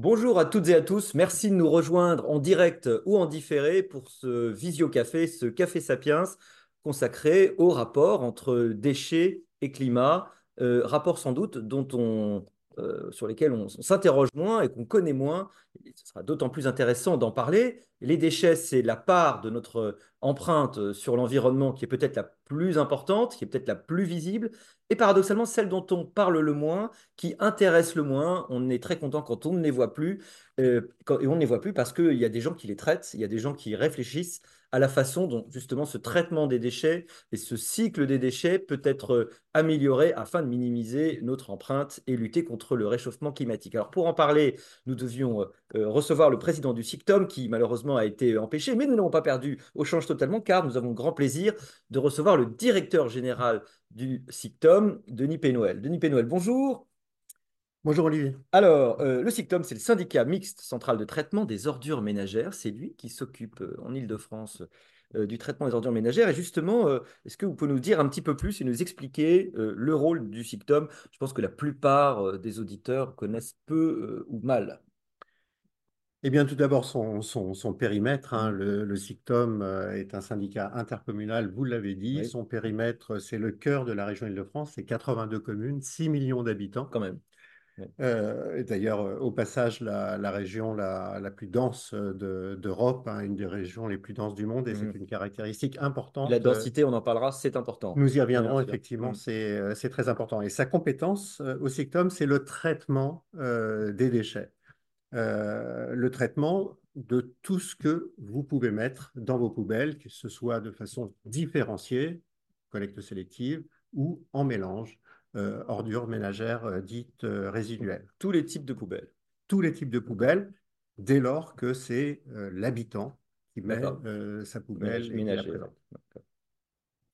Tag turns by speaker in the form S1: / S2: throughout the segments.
S1: Bonjour à toutes et à tous. Merci de nous rejoindre en direct ou en différé pour ce visio-café, ce Café Sapiens consacré au rapport entre déchets et climat. Euh, rapport sans doute dont on, euh, sur lesquels on, s'interroge moins et qu'on connaît moins. Ce sera d'autant plus intéressant d'en parler. Les déchets, c'est la part de notre empreinte sur l'environnement qui est peut-être la plus importante, qui est peut-être la plus visible, et paradoxalement celle dont on parle le moins, qui intéresse le moins. On est très content quand on ne les voit plus, euh, et on ne les voit plus parce qu'il y a des gens qui les traitent, il y a des gens qui réfléchissent à la façon dont justement ce traitement des déchets et ce cycle des déchets peut être euh, amélioré afin de minimiser notre empreinte et lutter contre le réchauffement climatique. Alors pour en parler, nous devions euh, recevoir le président du SICTOM qui malheureusement a été empêché, mais nous n'avons pas perdu au change totalement car nous avons grand plaisir de recevoir le directeur général du SICTOM, Denis Pénoël. Denis Pénoël, bonjour.
S2: Bonjour Olivier.
S1: Alors, euh, le SICTOM, c'est le syndicat mixte central de traitement des ordures ménagères. C'est lui qui s'occupe euh, en Ile-de-France euh, du traitement des ordures ménagères. Et justement, est-ce que vous pouvez nous dire un petit peu plus et nous expliquer le rôle du SICTOM? Je pense que la plupart des auditeurs connaissent peu ou mal.
S2: Eh bien, tout d'abord, son, son- son périmètre. hein. Le, le SICTOM est un syndicat intercommunal, vous l'avez dit.
S1: Oui.
S2: Son périmètre, c'est le cœur de la région Île-de-France. C'est 82 communes, 6 millions d'habitants.
S1: Quand même.
S2: Euh, et d'ailleurs, euh, au passage, la, la région la, la plus dense euh, de- d'Europe, hein, une des régions les plus denses du monde, et c'est une caractéristique importante.
S1: La densité, on en parlera, c'est important.
S2: Nous y reviendrons, effectivement,
S1: Mhm.
S2: c'est très important. Et sa compétence au SICTOM, c'est le traitement euh, des déchets. Euh, le traitement de tout ce que vous pouvez mettre dans vos poubelles, que ce soit de façon différenciée, collecte sélective, ou en mélange, euh, ordures ménagères euh, dites euh, résiduelles.
S1: Tous les types de poubelles.
S2: Tous les types de poubelles, dès lors que c'est euh, l'habitant qui met euh, sa poubelle et qui la.
S1: D'accord.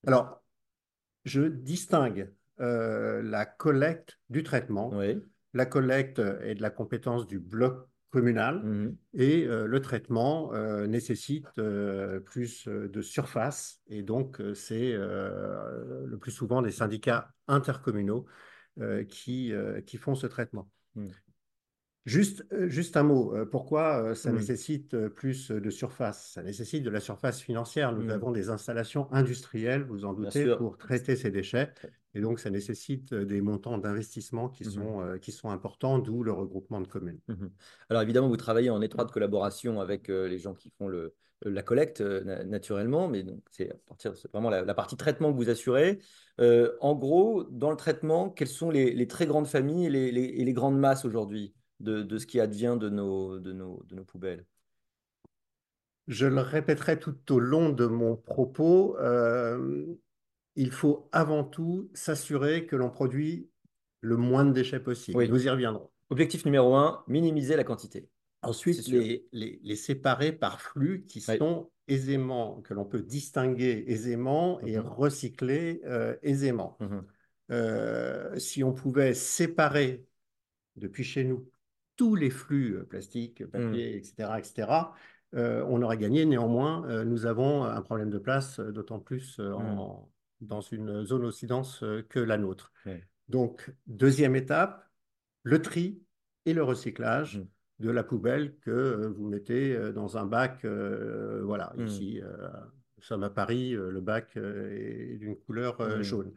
S2: Alors, je distingue la collecte du traitement.
S1: Oui.
S2: La collecte est de la compétence du bloc communal
S1: Mhm.
S2: et euh, le traitement euh, nécessite euh, plus de surface et donc c'est le plus souvent des syndicats intercommunaux qui, qui font ce traitement.
S1: Mm.
S2: Juste, juste un mot, pourquoi ça
S1: Mm.
S2: nécessite plus de surface? Ça nécessite de la surface financière. Nous avons des installations industrielles, vous en doutez, pour traiter ces déchets. Et donc, ça nécessite euh, des montants d'investissement qui
S1: Mhm.
S2: sont, euh, qui sont importants, d'où le regroupement de communes.
S1: Mhm. Alors évidemment, vous travaillez en étroite collaboration avec euh, les gens qui font le, la collecte euh, na- naturellement, mais c'est vraiment la, la partie traitement que vous assurez. En gros, dans le traitement, quelles sont les, les très grandes familles et les, les- et les grandes masses aujourd'hui de, de ce qui advient de nos, de nos, de nos poubelles?
S2: Je le répéterai tout au long de mon propos. euh, il faut avant tout s'assurer que l'on produit le moins de déchets possible.
S1: Oui.
S2: Nous y reviendrons.
S1: Objectif numéro un, minimiser la quantité.
S2: Ensuite, les, les, les séparer par flux qui
S1: Oui.
S2: sont aisément, que l'on peut distinguer aisément et
S1: Mhm.
S2: recycler euh, aisément.
S1: Mhm.
S2: Euh, si on pouvait séparer depuis chez nous tous les flux euh, plastiques,
S1: Mm.
S2: papier, etc., etc., euh, on aurait gagné. Néanmoins, nous avons un problème de place, d'autant plus en- dans une zone aussi dense euh, que la nôtre.
S1: Ouais.
S2: Donc, deuxième étape, le tri et le recyclage
S1: Mm.
S2: de la poubelle que euh, vous mettez euh, dans un bac. euh, voilà,
S1: Mm.
S2: ici, euh, nous sommes à Paris, le bac est d'une couleur
S1: Mm.
S2: jaune.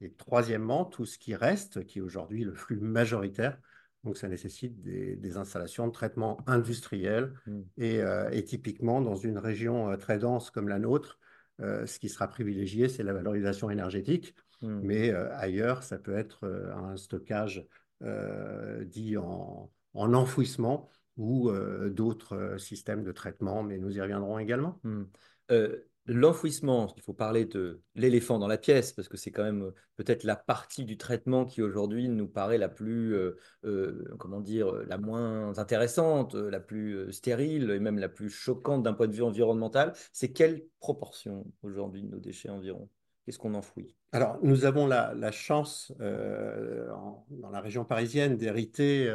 S2: Et troisièmement, tout ce qui reste, qui est aujourd'hui le flux majoritaire, donc ça nécessite des, des installations de traitement industriel. Et, euh, et typiquement, dans une région très dense comme la nôtre, ce qui sera privilégié, c'est la valorisation énergétique.
S1: Mm.
S2: Mais euh, ailleurs, ça peut être euh, un stockage euh, dit en, en enfouissement ou euh, d'autres euh, systèmes de traitement, mais nous y reviendrons également.
S1: Hmm. Euh, L'enfouissement, il faut parler de l'éléphant dans la pièce, parce que c'est quand même euh, peut-être la partie du traitement qui aujourd'hui nous paraît la plus, euh, euh, comment dire, la moins intéressante, la plus stérile et même la plus choquante d'un point de vue environnemental. C'est quelle proportion aujourd'hui de nos déchets environ? Qu'est-ce qu'on enfouit?
S2: Alors, nous avons la, chance dans la région parisienne d'hériter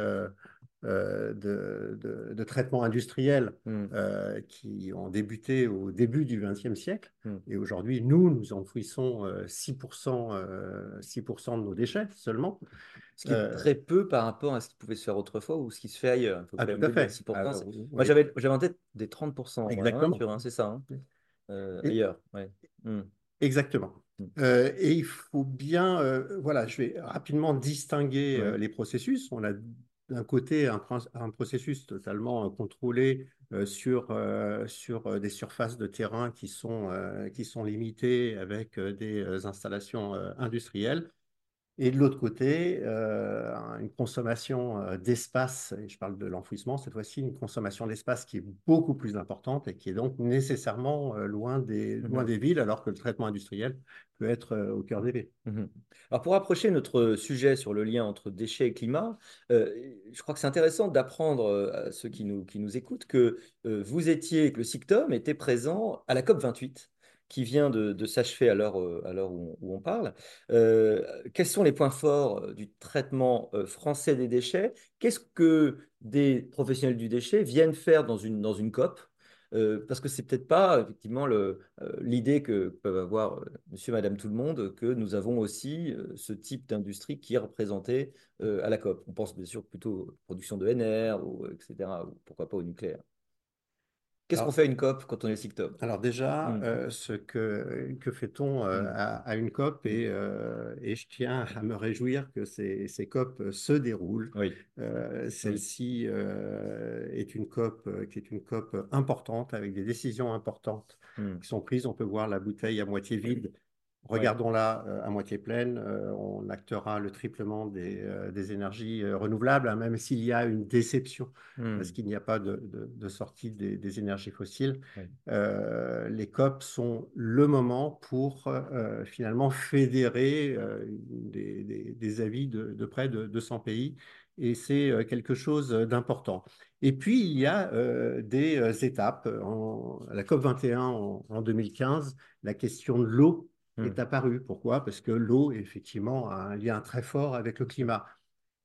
S2: euh, de, de, de, traitement industriel
S1: Mm.
S2: qui ont débuté au début du XXe siècle.
S1: Mm.
S2: Et aujourd'hui, nous, nous enfouissons 6%, 6 de nos déchets seulement.
S1: Ce qui est
S2: Euh,
S1: très peu par rapport à ce qui pouvait se faire autrefois ou ce qui se fait ailleurs. Il faut
S2: Ah, tout à
S1: le dire,
S2: fait.
S1: 6%,
S2: Ah, oui.
S1: Moi, j'avais en tête des 30%. moi, hein,
S2: Exactement.
S1: un, c'est ça. hein. Euh,
S2: Et-
S1: ailleurs, ouais. Mm.
S2: Exactement. Euh, et il faut bien, euh, voilà, je vais rapidement distinguer euh, les processus. On a d'un côté un, processus totalement euh, contrôlé euh, sur, euh, des surfaces de terrain qui sont, limitées avec des installations industrielles. Et de l'autre côté, euh, une consommation euh, d'espace, et je parle de l'enfouissement cette fois-ci, une consommation d'espace qui est beaucoup plus importante et qui est donc nécessairement euh, loin des, loin
S1: Mhm.
S2: des villes, alors que le traitement industriel peut être au cœur des villes.
S1: Mhm. Alors pour approcher notre sujet sur le lien entre déchets et climat, euh, je crois que c'est intéressant d'apprendre à ceux qui nous, qui nous écoutent que euh, vous étiez, que le SICTOM était présent à la COP 28 qui vient de, s'achever à l'heure euh, où, on- parle. Euh, quels sont les points forts euh, du traitement français des déchets? Qu'est-ce que des professionnels du déchet viennent faire dans une, COP? Parce que c'est peut-être pas effectivement l'idée que peuvent avoir monsieur, madame, tout le monde, que nous avons aussi ce type d'industrie qui est représenté euh, à la COP. On pense bien sûr plutôt aux productions de NR, ou, etc., ou pourquoi pas au nucléaire. Qu'est-ce qu'on fait à une COP quand on est SICTOP?
S2: alors déjà,
S1: Mm.
S2: euh, ce que, que fait-on euh,
S1: Mm.
S2: à, à une COP? Et, euh, et je tiens à me réjouir que ces, ces COP se déroulent.
S1: Oui.
S2: Euh, Celle-ci est une COP qui est une COP importante avec des décisions importantes qui sont prises. On peut voir la bouteille à moitié vide. Regardons-la euh, à moitié pleine. Euh, on actera le triplement des, euh, des énergies renouvelables, hein, même s'il y a une déception
S1: Mm.
S2: parce qu'il n'y a pas de, de- de sortie des, des énergies fossiles. Euh, les COP sont le moment pour euh, finalement fédérer euh, des, avis de, de près de 200 pays et c'est quelque chose d'important. Et puis, il y a euh, des étapes. En, à la COP 21 en, en 2015, la question de l'eau. Est apparue. Pourquoi? Parce que l'eau, effectivement, a un lien très fort avec le climat.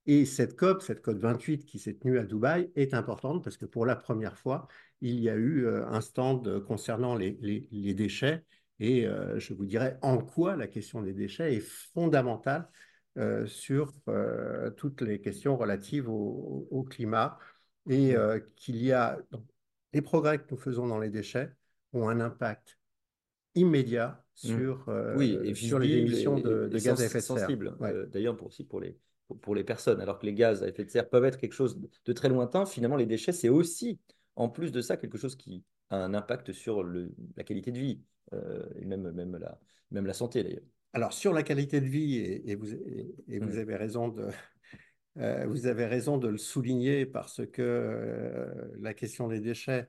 S2: Et cette COP, cette COP 28 qui s'est tenue à Dubaï, est importante parce que pour la première fois, il y a eu euh, un stand concernant les, les- les déchets. Et euh, je vous dirais en quoi la question des déchets est fondamentale euh, sur euh, toutes les questions relatives au, au climat. Et
S1: Mm.
S2: euh, qu'il y a donc, les progrès que nous faisons dans les déchets ont un impact immédiat
S1: Mm.
S2: sur, euh,
S1: Oui, et
S2: sur les émissions
S1: et,
S2: de,
S1: et
S2: de gaz à effet de serre.
S1: sensible,
S2: Ouais.
S1: euh, d'ailleurs pour, aussi pour les, pour, pour les personnes. Alors que les gaz à effet de serre peuvent être quelque chose de très lointain, finalement les déchets, c'est aussi, en plus de ça, quelque chose qui a un impact sur le, la qualité de vie, euh, et même, même, la, même la santé d'ailleurs.
S2: Alors, sur la qualité de vie, et, vous, vous
S1: Mm.
S2: avez raison de, euh, vous avez raison de le souligner parce que euh, la question des déchets, euh,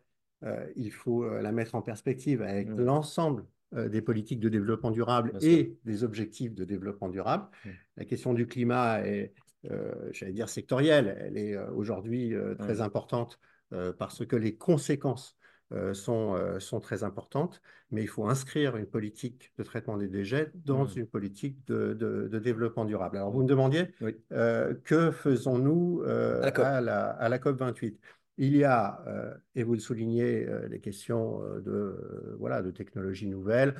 S2: il faut euh, la mettre en perspective avec
S1: Mm.
S2: l'ensemble euh, des politiques de développement durable et des objectifs de développement durable.
S1: Mm.
S2: La question du climat est, euh, j'allais dire, sectorielle. Elle est euh, aujourd'hui euh, très
S1: Mm.
S2: importante euh, parce que les conséquences euh, sont, euh, sont très importantes, mais il faut inscrire une politique de traitement des déchets dans une politique de, de- de développement durable. Alors, vous me demandiez
S1: Oui.
S2: euh, que faisons-nous euh,
S1: À la
S2: à la, à la COP 28? Il y a, euh, et vous le soulignez, euh, les questions euh, de, voilà, de technologies nouvelles,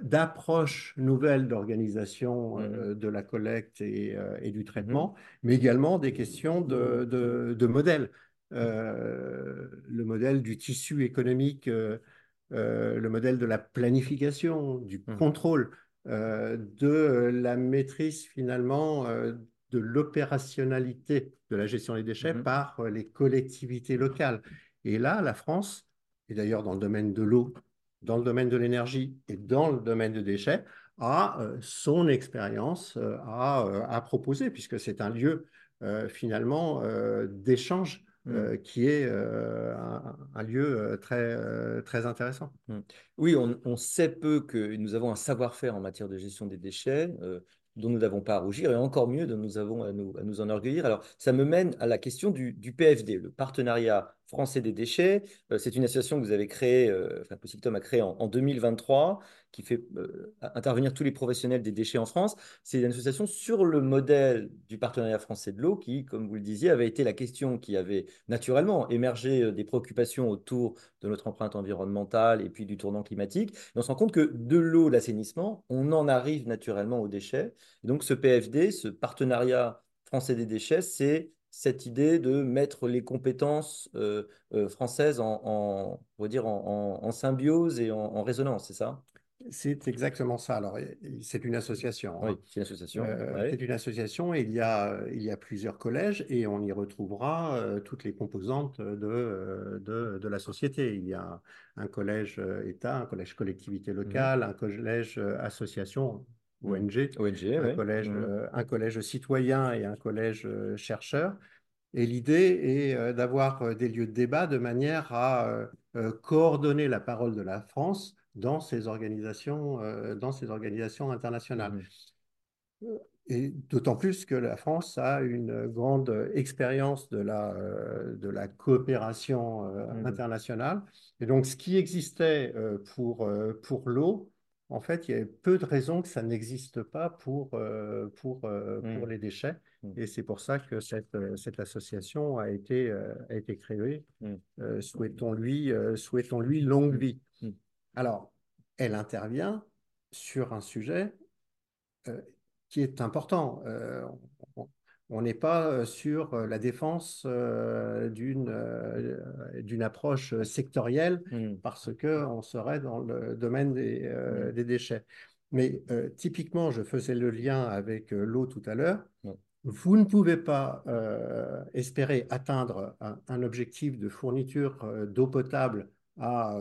S2: d'approches nouvelles d'organisation euh, de la collecte et, et du traitement, mais également des questions de, de, de modèles. Le modèle du tissu économique, le modèle de la planification, du
S1: Mhm.
S2: contrôle, de la maîtrise finalement de l'opérationnalité de la gestion des déchets
S1: Mhm.
S2: par euh, les collectivités locales. Et là, la France, et d'ailleurs dans le domaine de l'eau, dans le domaine de l'énergie et dans le domaine des déchets, a euh, son expérience euh, à, euh, à proposer, puisque c'est un lieu finalement d'échange
S1: Mm.
S2: euh, qui est euh, un, un lieu très, euh, très intéressant.
S1: Mm. Oui, on, on sait peu que nous avons un savoir-faire en matière de gestion des déchets dont nous n'avons pas à rougir et encore mieux dont nous avons à nous, enorgueillir. Alors, ça me mène à la question du, PFD, le partenariat français des déchets. Euh, c'est une association que vous avez créée, euh, enfin, Cictom a créée en 2023, qui fait euh, intervenir tous les professionnels des déchets en France. C'est une association sur le modèle du partenariat français de l'eau, qui, comme vous le disiez, avait été la question qui avait naturellement émergé des préoccupations autour de notre empreinte environnementale et puis du tournant climatique. On se rend compte que de l'eau, l'assainissement, on en arrive naturellement aux déchets. Et donc ce PFD, ce partenariat français des déchets, c'est cette idée de mettre les compétences euh, euh, françaises en, dire en, symbiose et en, résonance, c'est ça?
S2: C'est exactement ça. Alors, c'est une association.
S1: Hein. Oui, c'est une association.
S2: Euh, c'est une association et il y, a, il y a plusieurs collèges et on y retrouvera euh, toutes les composantes de, de, de, la société. Il y a un collège État, un collège collectivité locale, mmh. un collège association, ONG,
S1: ONG
S2: un, collège, mmh. euh, un collège citoyen et un collège euh, chercheur. Et l'idée est euh, d'avoir des lieux de débat de manière à coordonner la parole de la France dans ces organisations, dans ces organisations internationales. Mmh. Et d'autant plus que la France a une grande expérience de la, de la coopération mmh. internationale. Et donc, ce qui existait pour, pour l'eau en fait, il y a peu de raisons que ça n'existe pas pour, euh, pour, euh, pour mmh. les déchets. Mmh. Et c'est pour ça que cette, euh, cette association a été, a été créée. Mmh. souhaitons-lui souhaitons-lui longue vie. Alors, elle intervient sur un sujet qui est important on n'est pas euh, sur euh, la défense euh, d'une d'une approche sectorielle mmh. parce qu'on serait dans le domaine des, mmh. des déchets. Mais typiquement, je faisais le lien avec l'eau tout à l'heure. Vous ne pouvez pas espérer atteindre un, objectif de fourniture d'eau potable à,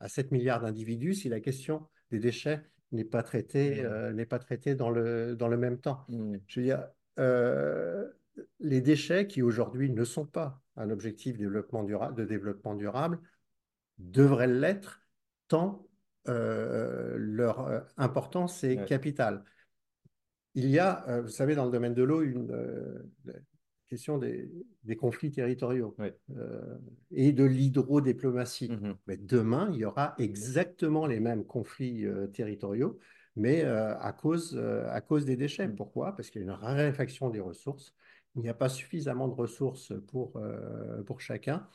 S2: à 7 milliards d'individus si la question des déchets n'est pas traitée, mmh. n'est pas traitée dans, le, dans le même temps. Je veux dire, euh, les déchets qui aujourd'hui ne sont pas un objectif de développement durable, de développement durable devraient l'être tant euh, leur euh, importance est capitale. Il y a, vous savez, dans le domaine de l'eau, une question des, conflits territoriaux et de l'hydrodiplomatie. Mm-hmm. Mais demain, il y aura exactement les mêmes conflits territoriaux mais euh, à, cause, euh, à cause des déchets. Mm. Pourquoi? Parce qu'il y a une raréfaction des ressources. Il n'y a pas suffisamment de ressources pour, euh, pour chacun.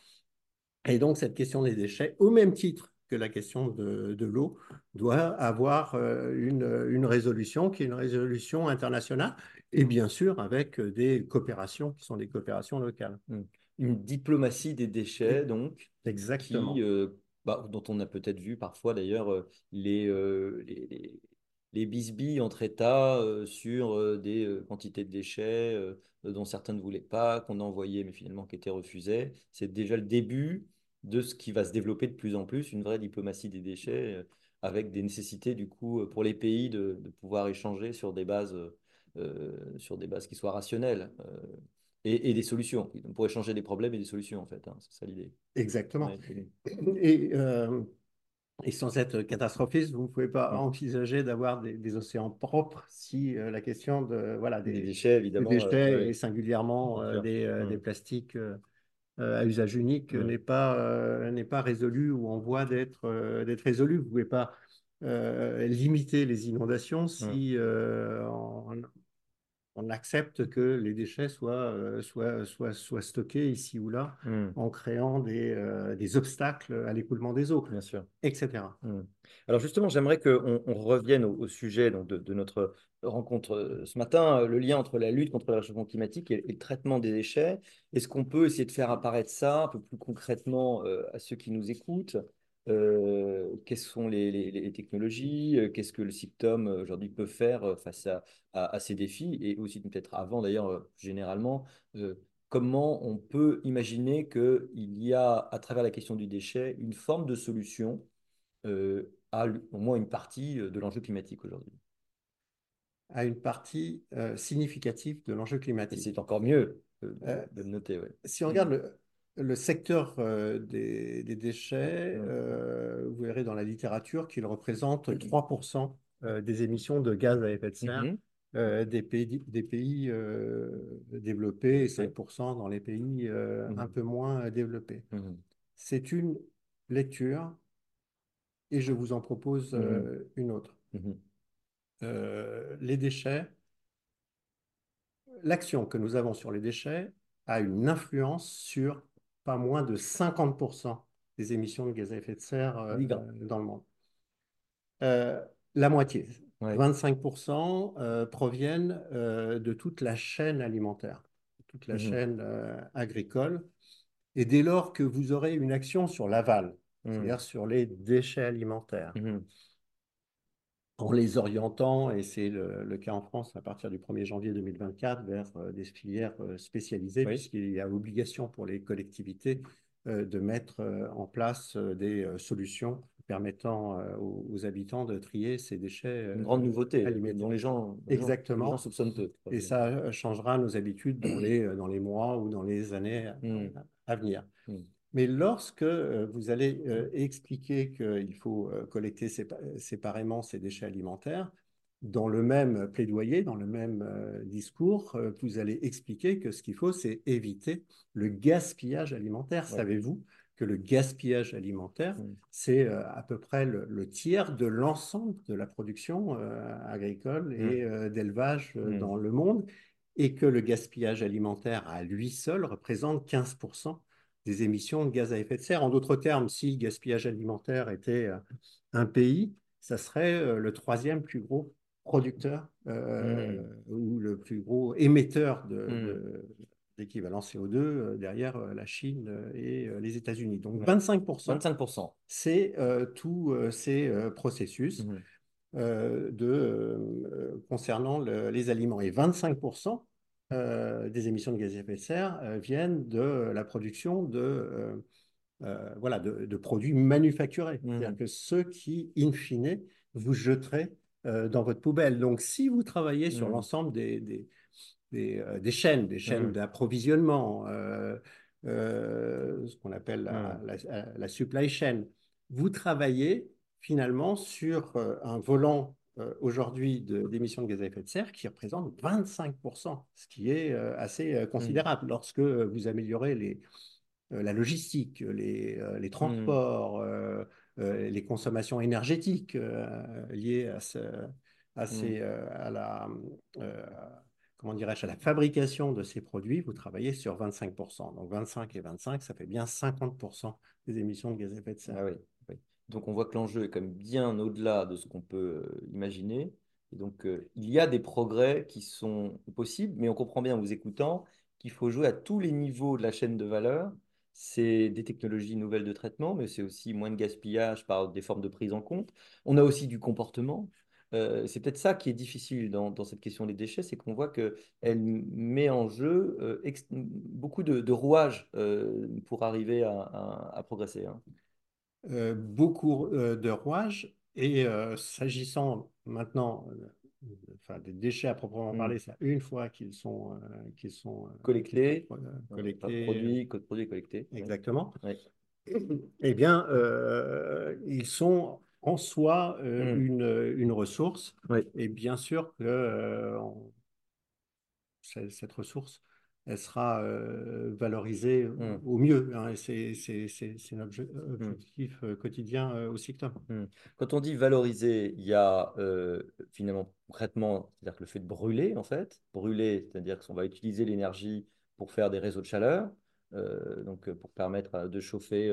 S2: Et donc, cette question des déchets, au même titre que la question de, de l'eau, doit avoir une, une, résolution qui est une résolution internationale et bien sûr avec des coopérations qui sont des coopérations locales. Mm.
S1: Une diplomatie des déchets, donc,
S2: Exactement.
S1: Qui, bah, dont on a peut-être vu parfois d'ailleurs les, les, les bisbilles entre États euh, sur euh, des euh, quantités de déchets dont certains ne voulaient pas, qu'on a envoyés mais finalement qui étaient refusés. C'est déjà le début de ce qui va se développer de plus en plus, une vraie diplomatie des déchets avec des nécessités du coup pour les pays de, pouvoir échanger sur des bases, sur des bases qui soient rationnelles. Et, des solutions. Pour échanger des problèmes et des solutions, en fait. Hein. c'est ça l'idée.
S2: Exactement. et et sans être catastrophiste, vous ne pouvez pas envisager d'avoir des, océans propres si euh, la question de, voilà,
S1: des, déchets, évidemment,
S2: déchets et singulièrement euh, des, euh, des, plastiques à usage unique n'est pas, n'est pas résolue ou en voie d'être d'être résolue. Vous ne pouvez pas limiter les inondations si on accepte que les déchets soient, euh, soient, soient, soient stockés ici ou là hmm. en créant des, euh, des, obstacles à l'écoulement des eaux,
S1: Bien sûr.
S2: etc.
S1: Hmm. Alors justement, j'aimerais qu'on on revienne au, sujet donc, de, de, notre rencontre euh, ce matin, le lien entre la lutte contre le réchauffement climatique et, le traitement des déchets. Est-ce qu'on peut essayer de faire apparaître ça un peu plus concrètement à ceux qui nous écoutent? Euh, quelles sont les, technologies, euh, qu'est-ce que le SICTOM euh, aujourd'hui peut faire face à, ces défis, et aussi peut-être avant d'ailleurs, généralement, comment on peut imaginer qu'il y a, à travers la question du déchet, une forme de solution à au moins une partie de l'enjeu climatique aujourd'hui?
S2: À une partie significative de l'enjeu climatique.
S1: c'est encore mieux de, le noter.
S2: Si on regarde le, le secteur euh, des, déchets, euh, vous verrez dans la littérature qu'il représente 3% euh, des émissions de gaz à effet de serre mhm. euh, des pays, des pays développés et
S1: Oui.
S2: 5% dans les pays un peu moins développés. C'est une lecture et je vous en propose une autre. Les déchets, l'action que nous avons sur les déchets a une influence sur pas moins de 50% des émissions de gaz à effet de serre euh, dans le monde. Euh, la moitié,
S1: Ouais.
S2: 25% euh, proviennent euh, de toute la chaîne alimentaire, toute la
S1: Mhm.
S2: chaîne agricole. Et dès lors que vous aurez une action sur l'aval,
S1: Mhm.
S2: c'est-à-dire sur les déchets alimentaires,
S1: Mhm.
S2: En les orientant, et c'est le, le cas en France à partir du 1er janvier 2024, vers euh, des filières euh, spécialisées,
S1: Oui.
S2: puisqu'il y a obligation pour les collectivités euh, de mettre en place des solutions permettant aux, aux habitants de trier ces déchets
S1: Une grande nouveauté
S2: alimentaires.
S1: dont les gens, les
S2: Exactement.
S1: soupçonnent peu.
S2: Et ça changera nos habitudes dans les, dans les mois ou dans les années à-
S1: Mhm.
S2: à venir.
S1: Mhm.
S2: Mais lorsque euh, vous allez euh, expliquer qu'il faut euh, collecter sépa- séparément ces déchets alimentaires, dans le même plaidoyer, dans le même discours, vous allez expliquer que ce qu'il faut, c'est éviter le gaspillage alimentaire.
S1: Ouais.
S2: Savez-vous que le gaspillage alimentaire, c'est à peu près le, le tiers de l'ensemble de la production euh, agricole et euh, d'élevage
S1: Mhm.
S2: dans le monde, et que le gaspillage alimentaire à lui seul représente 15% des émissions de gaz à effet de serre. En d'autres termes, si le gaspillage alimentaire était euh, un pays, ça serait euh, le troisième plus gros producteur euh,
S1: Mhm.
S2: ou le plus gros émetteur de, de- d'équivalent CO2 euh, derrière euh, la Chine et les États-Unis. Donc
S1: Ouais.
S2: 25%,
S1: 25%.
S2: c'est tous ces processus de, euh, concernant le- les aliments. Et 25% euh, des émissions de gaz à effet de serre euh, viennent de la production de, euh, voilà, de, de produits manufacturés. C'est-à-dire
S1: Mhm.
S2: que ceux qui, in fine, vous jeterez dans votre poubelle. Donc, si vous travaillez sur
S1: Mhm.
S2: l'ensemble des, des, des, des chaînes, des chaînes
S1: Mhm.
S2: d'approvisionnement, ce qu'on appelle la, la- la supply chain, vous travaillez finalement sur un volant aujourd'hui de- d'émissions de gaz à effet de serre qui représente 25%, ce qui est euh, assez euh,
S1: Mhm.
S2: considérable. Lorsque vous améliorez les, euh, la logistique, les, euh, les
S1: Mhm.
S2: transports, euh, euh, les consommations énergétiques euh, liées à, ce, à, ces, euh, à la, euh, comment dirais-je, à la fabrication de ces produits, vous travaillez sur 25%. Donc 25 et 25, ça fait bien 50% des émissions de gaz à effet de serre.
S1: Ah oui. Donc on voit que l'enjeu est quand même bien au-delà de ce qu'on peut euh, imaginer. Et donc euh, il y a des progrès qui sont possibles, mais on comprend bien en vous écoutant qu'il faut jouer à tous les niveaux de la chaîne de valeur. C'est des technologies nouvelles de traitement, mais c'est aussi moins de gaspillage par des formes de prise en compte. On a aussi du comportement. Euh, c'est peut-être ça qui est difficile dans, cette question des déchets, c'est qu'on voit qu'elle met en jeu beaucoup de, rouages pour arriver à progresser. hein.
S2: Euh, beaucoup euh, de rouages. Et euh, s'agissant maintenant enfin, des déchets à proprement
S1: Hmm.
S2: parler, c'est une fois qu'ils sont, euh, qu'ils sont euh,
S1: collecté,
S2: euh, collectés,
S1: produit, code produit collecté. Ouais.
S2: exactement,
S1: Ouais.
S2: eh bien, ils sont en soi
S1: Hmm.
S2: une, une ressource.
S1: Ouais.
S2: Et bien sûr que cette ressource, elle sera euh, valorisée
S1: Hmm.
S2: au mieux. hein, c'est c'est notre
S1: Hmm.
S2: objectif quotidien euh, au SICTOM.
S1: Hmm. Quand on dit valoriser, il y a euh, finalement concrètement, c'est-à-dire que le fait de brûler en fait, brûler, c'est-à-dire qu'on va utiliser l'énergie pour faire des réseaux de chaleur, donc pour permettre de chauffer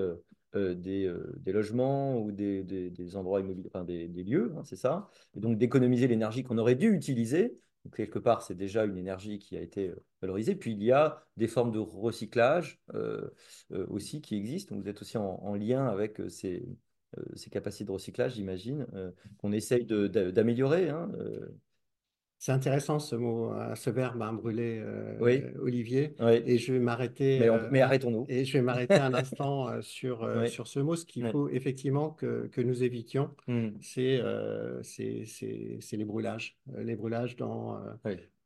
S1: des, des logements ou des, des- des endroits immobiliers, enfin des lieux, hein, c'est ça, et donc d'économiser l'énergie qu'on aurait dû utiliser. Quelque part, c'est déjà une énergie qui a été euh, valorisée. Puis il y a des formes de recyclage euh, euh, aussi qui existent. Vous êtes aussi en, en lien avec ces, capacités de recyclage, j'imagine, qu'on essaye d'améliorer. hein.
S2: C'est intéressant ce mot, euh, ce verbe hein, brûler,
S1: Oui,
S2: euh, Olivier.
S1: oui.
S2: Et je vais m'arrêter
S1: Mais,
S2: euh,
S1: mais
S2: un-
S1: arrêtons-nous.
S2: et je vais m'arrêter un instant sur,
S1: Oui,
S2: sur ce mot. Ce qu'il faut effectivement que, que nous évitions,
S1: Hmm,
S2: c'est euh, c'est- c'est- c'est les brûlages. Les brûlages dans,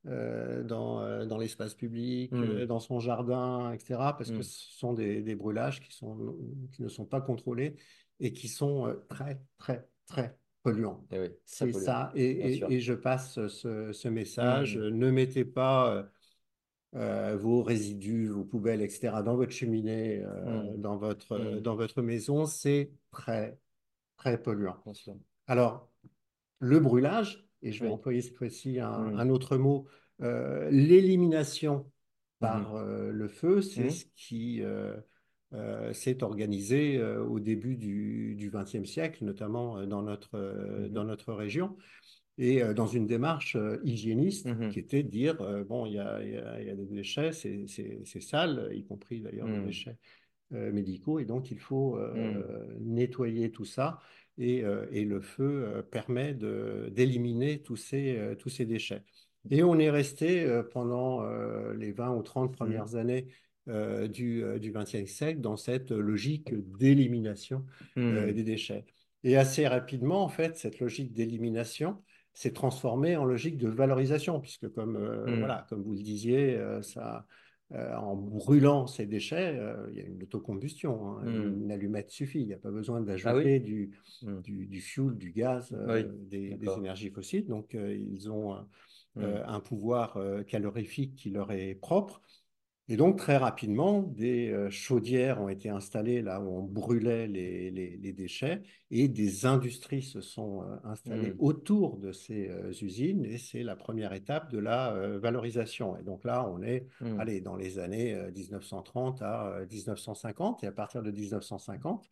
S2: euh, dans, dans l'espace public,
S1: Hmm,
S2: dans son jardin, etc. Parce que
S1: hmm,
S2: ce sont des, des brûlages qui sont, qui ne sont pas contrôlés et qui sont très, très, très polluant.
S1: Et oui, très
S2: C'est
S1: polluant,
S2: ça. Et,
S1: sûr.
S2: et- et je passe ce, ce message.
S1: Hmm,
S2: Ne mettez pas euh, euh, vos résidus, vos poubelles, etc., dans votre cheminée, euh, dans votre,
S1: hmm,
S2: dans votre maison. C'est très, très polluant. Alors, le brûlage, et je vais employer cette fois-ci un, un autre mot, euh, l'élimination par le feu, c'est ce qui euh, s'est organisé euh, au début du XXe siècle, notamment euh, dans notre, euh,
S1: mhm,
S2: dans notre région, et dans une démarche hygiéniste qui
S1: mhm,
S2: était de dire, bon, il y a, y a- il y a des déchets, c'est sale, y compris d'ailleurs les
S1: hmm,
S2: déchets médicaux et donc il faut euh, nettoyer tout ça. Et, et le feu permet d'éliminer tous ces, tous ces déchets. Et on est resté pendant les 20 ou 30
S1: hmm,
S2: premières années euh, du, euh, XXe siècle dans cette logique d'élimination euh,
S1: hmm,
S2: des déchets. Et assez rapidement, en fait, cette logique d'élimination s'est transformée en logique de valorisation, puisque comme, euh,
S1: hmm.
S2: voilà, comme vous le disiez, euh, ça, euh, en brûlant ces déchets, euh, il y a une autocombustion. hein.
S1: Hmm.
S2: Une allumette suffit. Il n'y a pas besoin
S1: Ah oui?
S2: d'ajouter du, du, du fuel, du gaz,
S1: Oui,
S2: euh, des, énergies fossiles. Donc, euh, ils ont euh, un pouvoir euh, calorifique qui leur est propre. Et donc, très rapidement, des euh, chaudières ont été installées là où on brûlait les, les- les déchets et des industries se sont euh, installées
S1: hmm,
S2: autour de ces euh, usines et c'est la première étape de la valorisation. Et donc là, on est allez, dans les années euh, 1930 à euh, 1950 et à partir de 1950,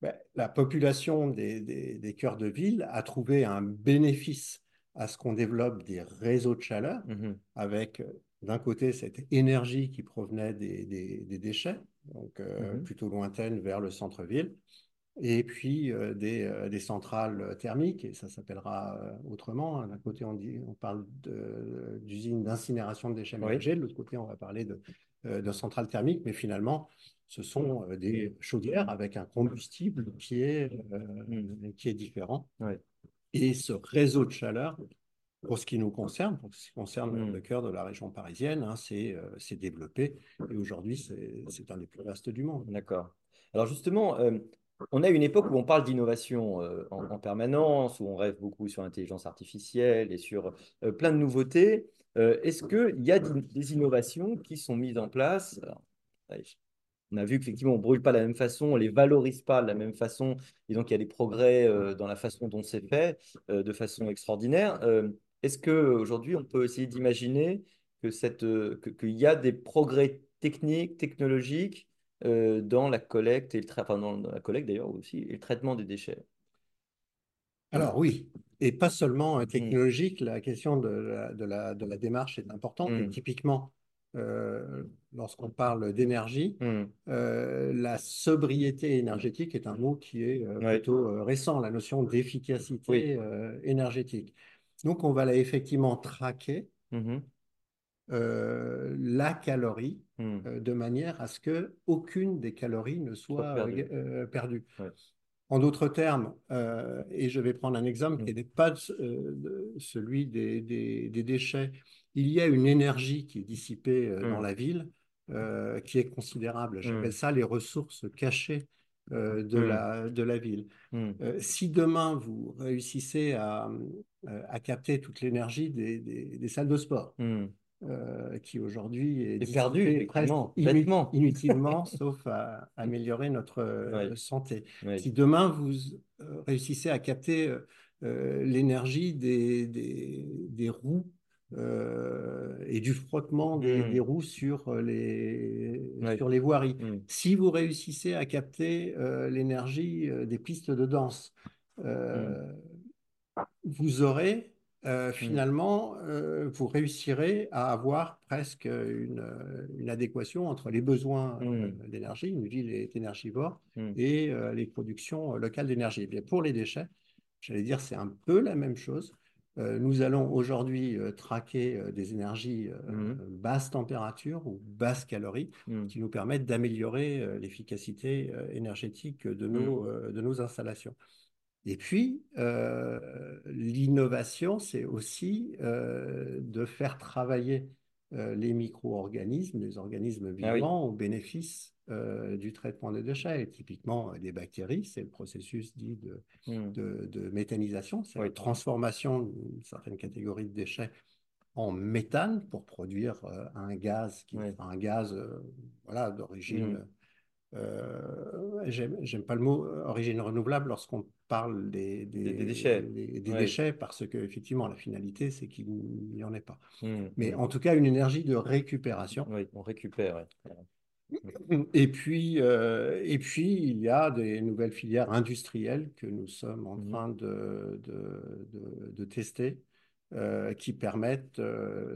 S2: ben, la population des, des, des cœurs de ville a trouvé un bénéfice à ce qu'on développe des réseaux de chaleur
S1: mhm,
S2: avec d'un côté cette énergie qui provenait des, des, des déchets, donc euh,
S1: mhm.
S2: plutôt lointaine vers le centre-ville, et puis euh, des, euh, des, centrales thermiques, et ça s'appellera autrement. D'un côté, on, dit, on parle d'usines d'incinération de déchets
S1: Oui.
S2: ménagers, de l'autre côté, on va parler de, de centrales thermiques, mais finalement, ce sont des chaudières avec un combustible qui est, euh, qui est différent.
S1: Oui.
S2: Et ce réseau de chaleur, pour ce qui nous concerne, pour ce qui concerne
S1: Hmm.
S2: le cœur de la région parisienne, hein, c'est euh, développé. Et aujourd'hui, c'est un des plus vastes du monde.
S1: D'accord. Alors justement, euh, on a une époque où on parle d'innovation euh, en, en permanence, où on rêve beaucoup sur l'intelligence artificielle et sur plein de nouveautés. Est-ce qu'il y a des des innovations qui sont mises en place? Alors, allez, on a vu qu'effectivement, on ne brûle pas de la même façon, on ne les valorise pas de la même façon, et donc il y a des progrès euh, dans la façon dont c'est fait, euh, de façon extraordinaire. Euh, Est-ce qu'aujourd'hui, on peut essayer d'imaginer que euh, que- qu'il y a des progrès techniques, technologiques euh, dans la collecte et le enfin, dans la collecte d'ailleurs aussi, et le traitement des déchets?
S2: Alors oui, et pas seulement euh,
S1: Hmm,
S2: technologique, la question de la, de la, de la démarche est importante.
S1: Hmm,
S2: typiquement, euh, lorsqu'on parle d'énergie, euh, la sobriété énergétique est un mot qui est euh,
S1: Ouais.
S2: plutôt euh, récent, la notion d'efficacité euh, énergétique. Donc on va là effectivement traquer
S1: Mhm.
S2: euh, la calorie
S1: Hmm.
S2: euh, de manière à ce que aucune des calories ne
S1: Soit
S2: soit euh,
S1: perdu.
S2: euh, perdue.
S1: Ouais.
S2: En d'autres termes, euh, et je vais prendre un exemple qui
S1: Hmm.
S2: n'est pas euh, celui des, des- des déchets, il y a une énergie qui est dissipée euh, dans
S1: Hmm.
S2: la ville euh, qui est considérable. J'appelle ça les ressources cachées euh, de la, de la ville. Euh, si demain vous réussissez à, euh, à capter toute l'énergie des, des- des salles de sport,
S1: Hmm.
S2: euh, qui aujourd'hui est
S1: C'est perdu,
S2: presque inutilement, sauf à améliorer notre euh,
S1: Oui.
S2: santé.
S1: Oui.
S2: Si demain vous euh, réussissez à capter euh, euh, l'énergie des, des, des roues euh, et du frottement des,
S1: Hmm.
S2: des roues sur euh, les,
S1: Oui.
S2: sur les voiries,
S1: Hmm.
S2: si vous réussissez à capter euh, l'énergie euh, des pistes de danse,
S1: Hmm.
S2: Euh, vous aurez euh,
S1: Hmm.
S2: finalement, euh, vous réussirez à avoir presque une, euh, une adéquation entre les besoins euh,
S1: Hmm.
S2: d'énergie, une ville est énergivore, et euh, les productions euh, locales d'énergie. Bien, pour les déchets, j'allais dire, c'est un peu la même chose. Euh, nous allons aujourd'hui euh, traquer euh, des énergies euh, basse température ou basse calorie qui nous permettent d'améliorer euh, l'efficacité euh, énergétique de nos, euh, de nos installations. Et puis, euh, l'innovation, c'est aussi euh, de faire travailler euh, les micro-organismes, les organismes
S1: Ah oui.
S2: vivants au bénéfice du traitement des déchets. Et typiquement, des bactéries, c'est le processus dit de,
S1: Hmm.
S2: de, de méthanisation, c'est
S1: Oui.
S2: la transformation d'une certaine catégorie de déchets en méthane pour produire un gaz qui
S1: Oui.
S2: un gaz voilà, d'origine.
S1: Mm.
S2: Euh, j'aime, pas le mot euh, origine renouvelable lorsqu'on parle des,
S1: Des- des déchets.
S2: des- déchets, parce que effectivement la finalité c'est qu'il n'y en ait pas.
S1: Hmm.
S2: Mais
S1: Hmm.
S2: en tout cas une énergie de récupération.
S1: Oui, on récupère. ouais.
S2: Et puis, euh, et puis, il y a des nouvelles filières industrielles que nous sommes en
S1: Mhm.
S2: train de, de, de- de tester, euh, qui permettent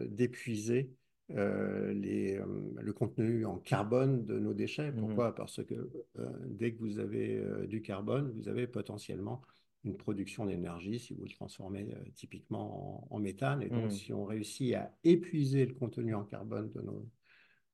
S2: d'épuiser euh, les, euh, le contenu en carbone de nos déchets.
S1: Mhm.
S2: Pourquoi? Parce que euh, dès que vous avez du carbone, vous avez potentiellement une production d'énergie si vous le transformez typiquement en, en méthane. Et donc,
S1: Mhm.
S2: si on réussit à épuiser le contenu en carbone de nos,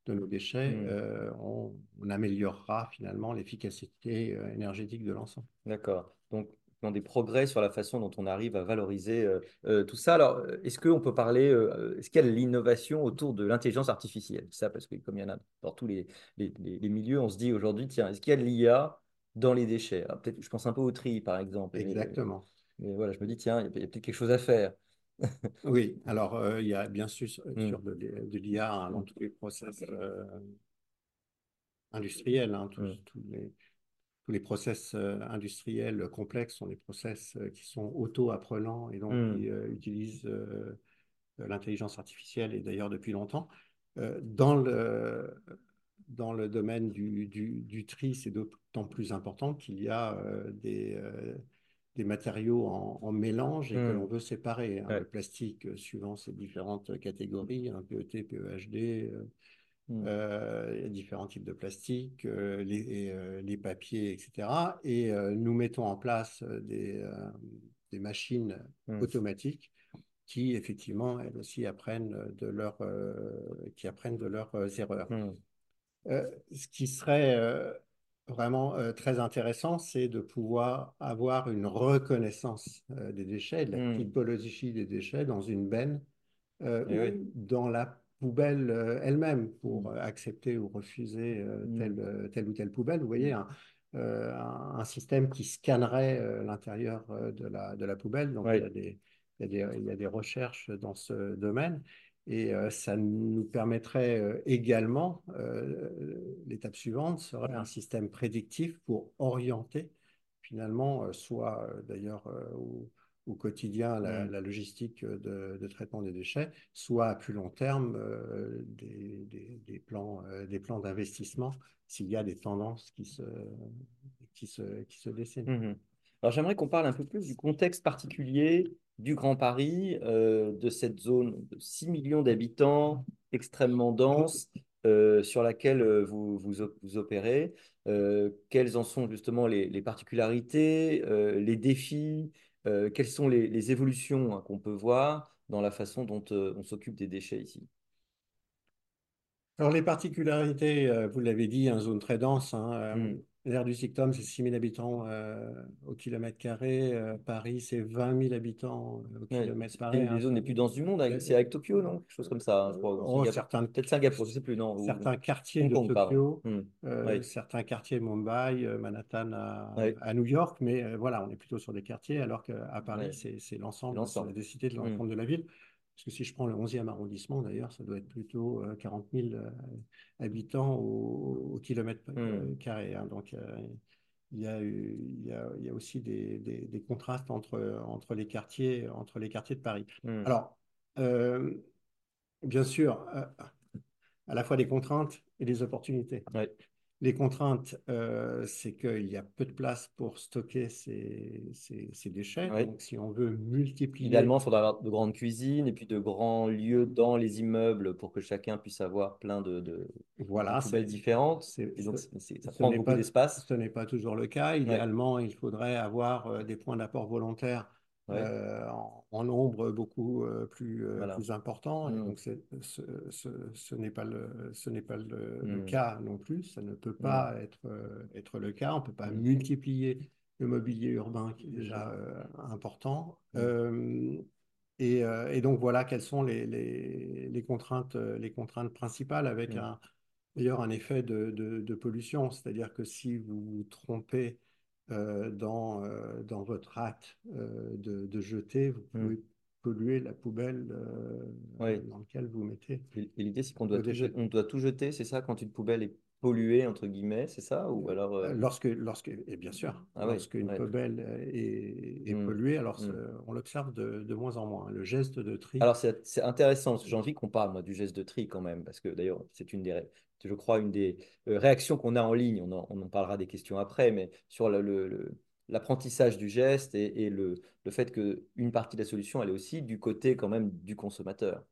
S2: de nos déchets,
S1: Mm.
S2: euh, on, on améliorera finalement l'efficacité énergétique de l'ensemble.
S1: D'accord. Donc, dans des progrès sur la façon dont on arrive à valoriser euh, euh, tout ça. Alors, euh, est-ce qu'on peut parler, euh, est-ce qu'il y a l'innovation autour de l'intelligence artificielle? Ça, parce que comme il y en a dans tous les, les- les- milieux, on se dit aujourd'hui, tiens, est-ce qu'il y a de l'IA dans les déchets? Alors, peut-être, je pense un peu au tri, par exemple.
S2: Exactement.
S1: Mais, voilà, je me dis, tiens, il y a, peut-être quelque chose à faire.
S2: Oui, alors euh, il y a bien sûr,
S1: Mm.
S2: sur de, l'I- de l'IA hein, dans tous les process industriels, hein, tous,
S1: Mm.
S2: tous les, tous les process euh, industriels complexes sont des process euh, qui sont auto-apprenants et donc
S1: Mm.
S2: qui euh, utilisent euh, l'intelligence artificielle et d'ailleurs depuis longtemps. Euh, dans le, dans le domaine du, du, du tri, c'est d'autant plus important qu'il y a euh, des, euh, des matériaux en, en mélange et que
S1: Mm.
S2: l'on veut séparer. hein.
S1: Ouais.
S2: Le plastique, euh, suivant ses différentes catégories, hein, PET, PEHD, euh,
S1: Mm.
S2: euh, il y a différents types de plastique, euh, les, et, euh, les papiers, etc. Et euh, nous mettons en place des, des machines
S1: Mm.
S2: automatiques qui, effectivement, elles aussi apprennent de, leur, qui apprennent de leurs erreurs.
S1: Mm.
S2: Euh, ce qui serait vraiment très intéressant, c'est de pouvoir avoir une reconnaissance des déchets, de la
S1: Mm.
S2: typologie des déchets dans une benne
S1: Eh
S2: ou
S1: oui.
S2: dans la poubelle euh, elle-même pour
S1: Mm.
S2: euh, accepter ou refuser euh,
S1: Mm.
S2: telle, telle ou telle poubelle. Vous voyez, un, euh, un, un système qui scannerait l'intérieur de la, de la poubelle. Donc, il y a des, il y a des, il y a des recherches dans ce domaine. Et ça nous permettrait également, l'étape suivante serait un système prédictif pour orienter finalement, soit d'ailleurs au, au quotidien la, la logistique de, de traitement des déchets, soit à plus long terme euh, des, des- des plans, euh, des plans d'investissement s'il y a des tendances qui se, qui se, qui se dessinent.
S1: Mhm. Alors j'aimerais qu'on parle un peu plus du contexte particulier du Grand Paris, euh, de cette zone de 6 millions d'habitants, extrêmement dense, euh, sur laquelle euh, vous, vous, op- vous opérez. Euh, quelles en sont justement les, les particularités, euh, les défis, euh, quelles sont les, les évolutions hein, qu'on peut voir dans la façon dont euh, on s'occupe des déchets ici?
S2: Alors, les particularités, euh, vous l'avez dit, une zone très dense. hein, euh,
S1: Mm.
S2: L'aire du Sictom, c'est 6 000 habitants euh, au kilomètre carré. Euh, Paris, c'est 20 000 habitants euh, au
S1: Ouais.
S2: kilomètre
S1: C'est
S2: carré.
S1: une
S2: hein.
S1: des zones les plus denses du monde, avec- c'est avec Tokyo, non? Quelque chose comme ça, hein, je crois. ou
S2: Oh,
S1: Singapour.
S2: certains,
S1: Peut-être Singapour, je ne sais plus, non. ou-
S2: certains quartiers
S1: Hong
S2: de
S1: Kong, pardon.
S2: Tokyo,
S1: Hmm.
S2: euh, certains quartiers de Mumbai, euh, Manhattan à, à New York, mais euh, voilà, on est plutôt sur des quartiers, alors qu'à Paris,
S1: Ouais.
S2: c'est c'est l'ensemble,
S1: L'ensemble.
S2: c'est la densité de
S1: Hmm.
S2: l'ensemble de la ville. Parce que si je prends le 11e arrondissement, d'ailleurs, ça doit être plutôt euh, 40 000 euh, habitants au, au kilomètre euh, carré. hein. donc, euh, il y a, eu- il y a, il y a aussi des, des- des contrastes entre, entre, les quartiers, entre les quartiers de Paris.
S1: Hmm.
S2: Alors, euh, bien sûr, euh, à la fois des contraintes et des opportunités.
S1: Ouais.
S2: Les contraintes, euh, c'est qu'il y a peu de place pour stocker ces, ces- ces déchets. Donc, si on veut multiplier,
S1: Idéalement, il faudra avoir de grandes cuisines et puis de grands lieux dans les immeubles pour que chacun puisse avoir plein de, de-
S2: voilà,
S1: de poubelles différentes.
S2: c'est-
S1: Et donc,
S2: ce-
S1: c'est- c'est- ça prend beaucoup
S2: pas-
S1: d'espace.
S2: Ce n'est pas toujours le cas. Idéalement, il faudrait avoir euh, des points d'apport volontaires
S1: Ouais.
S2: euh, en, en nombre beaucoup euh, plus, euh,
S1: Voilà.
S2: plus important. Et
S1: Mm.
S2: donc, ce, ce- ce n'est pas, le, ce n'est pas le, le
S1: Mm.
S2: cas non plus. Ça ne peut pas être, euh, être le cas. On ne peut pas
S1: Mm.
S2: multiplier le mobilier urbain qui est déjà important.
S1: Mm.
S2: Et, et donc, voilà quelles sont les, les, les contraintes, les contraintes principales avec
S1: Mm.
S2: un D'ailleurs, un effet de, de- de pollution, c'est-à-dire que si vous vous trompez dans, euh, dans votre acte euh, de, de jeter, vous
S1: Hmm.
S2: pouvez polluer la poubelle euh,
S1: Oui.
S2: dans laquelle vous mettez
S1: Et et l'idée, c'est qu'on doit tout, on doit tout jeter, c'est ça, quand une poubelle est polluée, entre guillemets, c'est ça? Ou alors. euh,
S2: Lorsque, lorsque, et bien sûr,
S1: Ah
S2: lorsqu'une
S1: ouais.
S2: poubelle est, est
S1: Hmm.
S2: polluée, alors ce- on l'observe de, de moins en moins. Le geste de tri,
S1: Alors, c'est intéressant, parce que j'ai envie qu'on parle, moi, du geste de tri quand même, parce que d'ailleurs, c'est une des, je crois, une des euh, réactions qu'on a en ligne. On en, on en parlera des questions après, mais sur le, le- le- l'apprentissage du geste et, et le, le fait qu'une partie de la solution, elle est aussi du côté quand même du consommateur,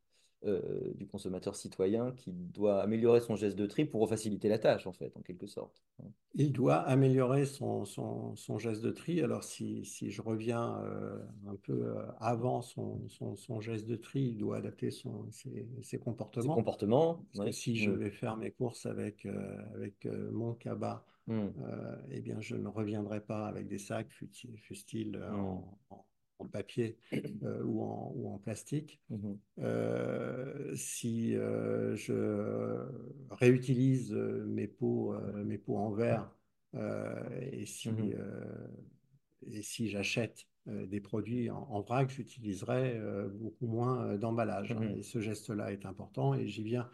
S1: euh, du consommateur citoyen qui doit améliorer son geste de tri pour faciliter la tâche, en fait, en quelque sorte.
S2: il doit améliorer son, son, son geste de tri. Alors si, si je reviens euh, un peu euh, avant son, son, son geste de tri, il doit adapter son, ses, ses
S1: Ses
S2: comportements.
S1: comportements,
S2: que
S1: oui.
S2: si je
S1: Mm.
S2: vais faire mes courses avec, euh, avec mon cabas,
S1: Mm.
S2: euh, eh bien, je ne reviendrai pas avec des sacs, euh,
S1: Mm.
S2: en, en- en papier euh, ou en, ou en plastique.
S1: Mhm.
S2: Euh, si euh, je réutilise euh, mes pots, euh, mes pots en verre euh, et si, euh, et si j'achète euh, des produits en, en vrac, j'utiliserai euh, beaucoup moins euh, d'emballage. hein. Et ce geste-là est important et j'y viens,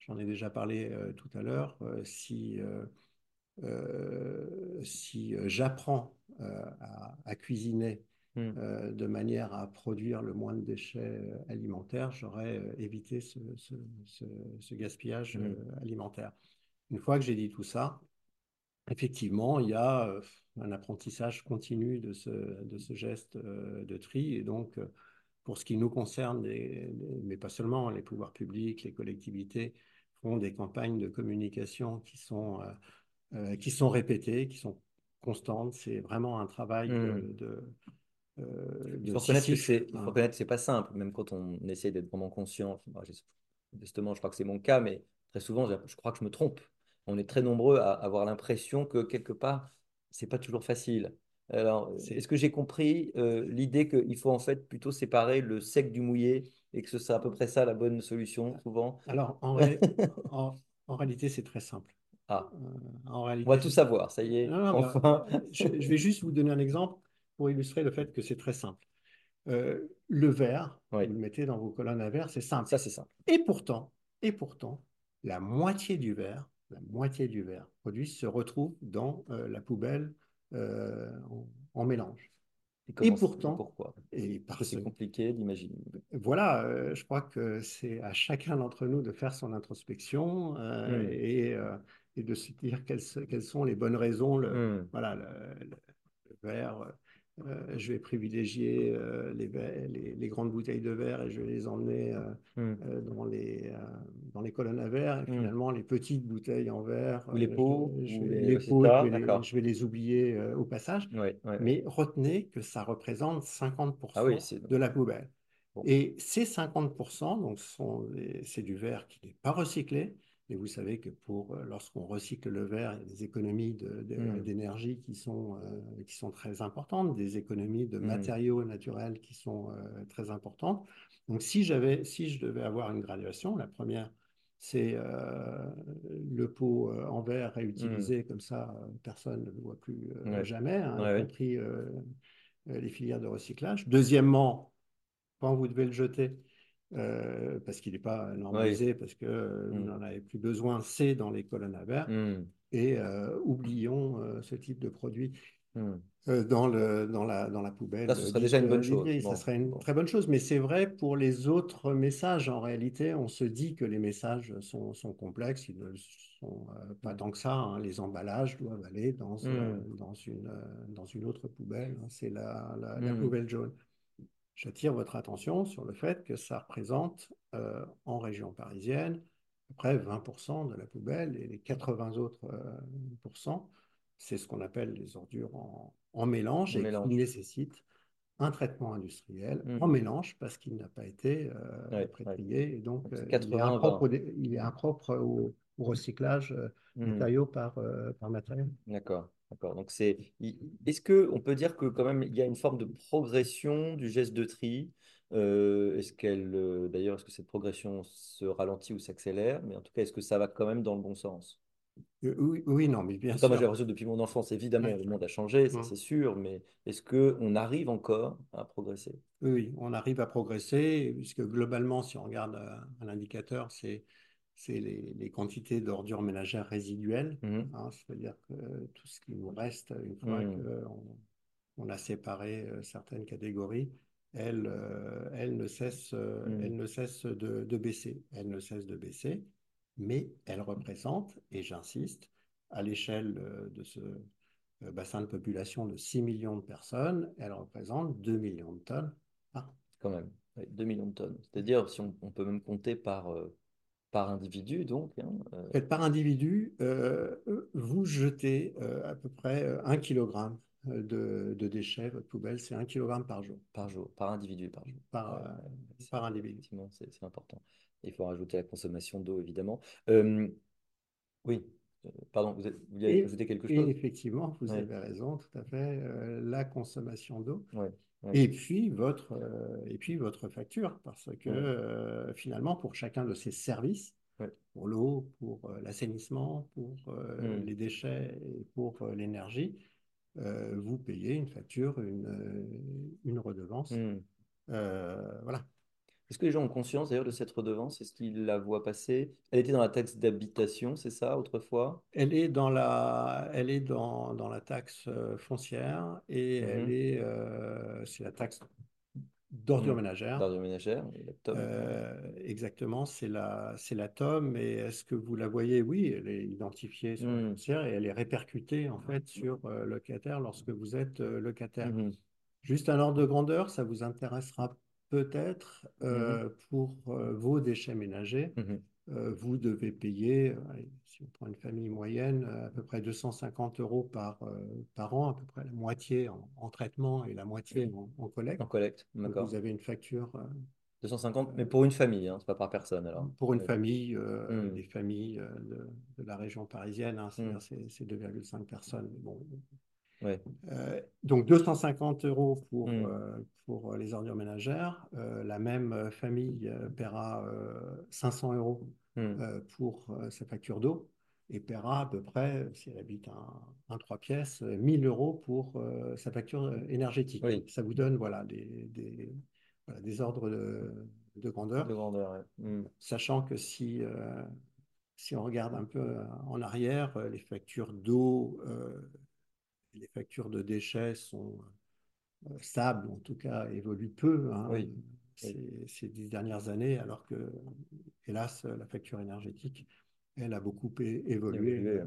S2: j'en ai déjà parlé euh, tout à l'heure, euh, si, euh, euh, si euh, j'apprends euh, à, à cuisiner
S1: Mm.
S2: euh, de manière à produire le moins de déchets euh, alimentaires, j'aurais euh, évité ce, ce- ce- ce gaspillage
S1: Mm.
S2: euh, alimentaire. Une fois que j'ai dit tout ça, effectivement, il y a un apprentissage continu de ce, de ce geste de tri. Et donc, pour ce qui nous concerne, les- les- mais pas seulement, les pouvoirs publics, les collectivités font des campagnes de communication qui sont, euh, qui sont répétées, qui sont constantes. C'est vraiment un travail de,
S1: Mm.
S2: de,
S1: Il
S2: de
S1: faut reconnaître que c'est, il
S2: hein.
S1: pas simple, même quand on essaie d'être vraiment conscient. Justement, je crois que c'est mon cas, mais très souvent, je crois que je me trompe. On est très nombreux à avoir l'impression que quelque part, c'est pas toujours facile. Alors, est-ce que j'ai compris euh, l'idée qu'il faut en fait plutôt séparer le sec du mouillé et que ce sera à peu près ça la bonne solution, souvent?
S2: Alors, en, ré- en, en réalité, c'est très simple.
S1: Ah,
S2: Euh, en
S1: on va
S2: réalité,
S1: tout savoir, ça y est,
S2: non, non, mais,
S1: enfin.
S2: euh, je, je vais juste vous donner un exemple pour illustrer le fait que c'est très simple. Euh, le verre,
S1: Oui,
S2: vous le mettez dans vos colonnes à verre, c'est simple.
S1: ça c'est simple.
S2: Et pourtant, et pourtant, la moitié du verre, la moitié du verre produit se retrouve dans euh, la poubelle euh, en, en mélange.
S1: Et
S2: pourtant,
S1: pourquoi?
S2: et
S1: Parce c'est compliqué d'imaginer.
S2: Voilà, euh, je crois que c'est à chacun d'entre nous de faire son introspection
S1: Hmm,
S2: et, et de se dire quelles, sont les bonnes raisons. Le,
S1: hmm,
S2: voilà, le, le- le verre, euh, je vais privilégier euh, les, verres- les, les grandes bouteilles de verre et je vais les emmener euh,
S1: hmm,
S2: dans les, dans les colonnes à verre. Et
S1: hmm.
S2: finalement, les petites bouteilles en verre,
S1: les pots,
S2: je,
S1: les...
S2: pots, je vais les,
S1: d'accord.
S2: je vais les oublier au passage. Mais retenez que ça représente
S1: Ah oui,
S2: 50%
S1: c'est...
S2: de la poubelle.
S1: Bon.
S2: Et ces 50%, donc c'est du verre qui n'est pas recyclé. Et vous savez que pour euh, lorsqu'on recycle le verre, il y a des économies de- de-
S1: Hmm,
S2: d'énergie qui sont, euh, qui sont très importantes, des économies de
S1: hmm,
S2: matériaux naturels qui sont euh, très importantes. Donc si j'avais, si je devais avoir une graduation, la première, c'est euh, le pot en verre
S1: hmm.
S2: réutilisé, comme ça personne ne le voit plus
S1: Ouais,
S2: jamais, hein,
S1: ouais,
S2: y compris les filières de recyclage. Deuxièmement, quand vous devez le jeter, euh, parce qu'il n'est pas normalisé, parce que euh,
S1: Hmm,
S2: n'en avez plus besoin, c'est dans les colonnes à verre.
S1: hmm,
S2: Et euh, oublions ce type de produit euh, dans le, dans la, dans la
S1: Là,
S2: poubelle
S1: ce serait déjà une bonne chose.
S2: Ça serait une très bonne chose. Mais c'est vrai pour les autres messages. En réalité, on se dit que les messages sont, sont complexes. Ils ne sont pas tant que ça. hein. Les emballages doivent aller dans, dans une, dans une autre poubelle. hein. C'est la, la, la poubelle jaune. J'attire votre attention sur le fait que ça représente euh, en région parisienne à peu près 20% de la poubelle et les 80 autres euh, c'est ce qu'on appelle les ordures en, en mélange et qui nécessitent un traitement industriel en
S1: Hmm.
S2: mélange parce qu'il n'a pas été euh,
S1: Ouais, ouais.
S2: prétrié et donc euh, il est
S1: 80-20.
S2: impropre, au, dé- il est impropre au, au recyclage euh,
S1: Hmm.
S2: matériau par, par matériau.
S1: D'accord, d'accord. Donc c'est, est-ce que on peut dire que quand même il y a une forme de progression du geste de tri? est-ce qu'elle, d'ailleurs, est-ce que cette progression se ralentit ou s'accélère? Mais en tout cas, est-ce que ça va quand même dans le bon sens?
S2: oui, oui, non, mais bien
S1: En cas, moi, j'ai
S2: sûr.
S1: l'impression depuis mon enfance, évidemment, le monde a changé, ça c'est sûr, mais est-ce qu'on arrive encore à progresser?
S2: Oui, on arrive à progresser, puisque globalement, si on regarde euh, un indicateur, c'est c'est les, les quantités d'ordures ménagères résiduelles,
S1: Mhm.
S2: hein, c'est-à-dire que tout ce qui nous reste une fois
S1: Mhm.
S2: qu'on on a séparé euh, certaines catégories, elles, euh, elles ne cessent, euh,
S1: Mhm.
S2: elles ne cessent de, de baisser. Elles ne cessent de baisser, mais elles représentent, et j'insiste, à l'échelle euh, de ce euh, bassin de population de 6 millions de personnes, elles représentent 2 millions de tonnes par an.
S1: Quand même, Ouais, 2 millions de tonnes. C'est-à-dire, si on, on peut même compter par, euh, par individu, donc, hein, euh,
S2: par individu, euh, vous jetez euh, à peu près euh, 1 kg de, de déchets. Votre poubelle, c'est 1 kg par jour,
S1: par jour, par individu par jour.
S2: par, par individu.
S1: Effectivement, c'est important. Il faut rajouter la consommation d'eau, évidemment. Oui, pardon, vous, êtes- vous
S2: Et,
S1: ajouter quelque
S2: et
S1: chose?
S2: effectivement, vous
S1: Ouais,
S2: avez raison, tout à fait, la consommation d'eau.
S1: ouais,
S2: Et puis votre, euh, et puis votre facture, parce que euh, finalement, pour chacun de ces services,
S1: ouais.
S2: pour l'eau, pour euh, l'assainissement, pour
S1: Hmm,
S2: les déchets et pour l'énergie, vous payez une facture, une, une redevance. Euh, voilà.
S1: Est-ce que les gens ont conscience d'ailleurs de cette redevance? Est-ce qu'ils la voient passer? Elle était dans la taxe d'habitation, c'est ça, autrefois?
S2: Elle est dans la, elle est dans, dans la taxe euh, foncière et elle
S1: Mhm.
S2: est, euh, c'est la taxe d'ordure
S1: Hmm.
S2: ménagère.
S1: D'ordure ménagère, la tome.
S2: Euh, exactement, c'est la, c'est la tome. Et est-ce que vous la voyez? Oui, elle est identifiée sur la
S1: Hmm,
S2: foncière et elle est répercutée en fait sur euh, locataire lorsque vous êtes locataire. Juste un ordre de grandeur, ça vous intéressera peut-être
S1: mhm,
S2: euh, pour euh, vos déchets ménagers.
S1: mhm.
S2: Euh, vous devez payer, si on prend une famille moyenne, à peu près 250 euros par, par an, à peu près la moitié en, en traitement et la moitié en, en collecte.
S1: En collecte, d'accord.
S2: vous avez une facture euh,
S1: 250, mais pour une famille, hein, c'est pas par personne alors.
S2: pour une famille,
S1: Hmm,
S2: des familles de, de la région parisienne, hein, c'est-à-dire c'est c'est 2,5 personnes. bon.
S1: Ouais.
S2: Euh, donc 250 euros pour,
S1: Hmm,
S2: euh, pour les ordures ménagères. Euh, la même euh, famille euh, paiera euh, 500 euros
S1: hmm.
S2: euh, pour euh, sa facture d'eau et paiera à peu près, si elle habite un, un 3 pièces, euh, 1000 euros pour euh, sa facture euh, énergétique.
S1: Oui,
S2: Ça vous donne voilà, des, des, voilà, des ordres de, de grandeur,
S1: de grandeur. ouais. Hmm,
S2: sachant que si, euh, si on regarde un peu euh, en arrière, euh, les factures d'eau, euh, les factures de déchets sont euh, stables, en tout cas évoluent peu hein,
S1: Oui,
S2: ces, ces dix dernières années, alors que, hélas, la facture énergétique, elle a beaucoup évolué,
S1: évolué,
S2: euh,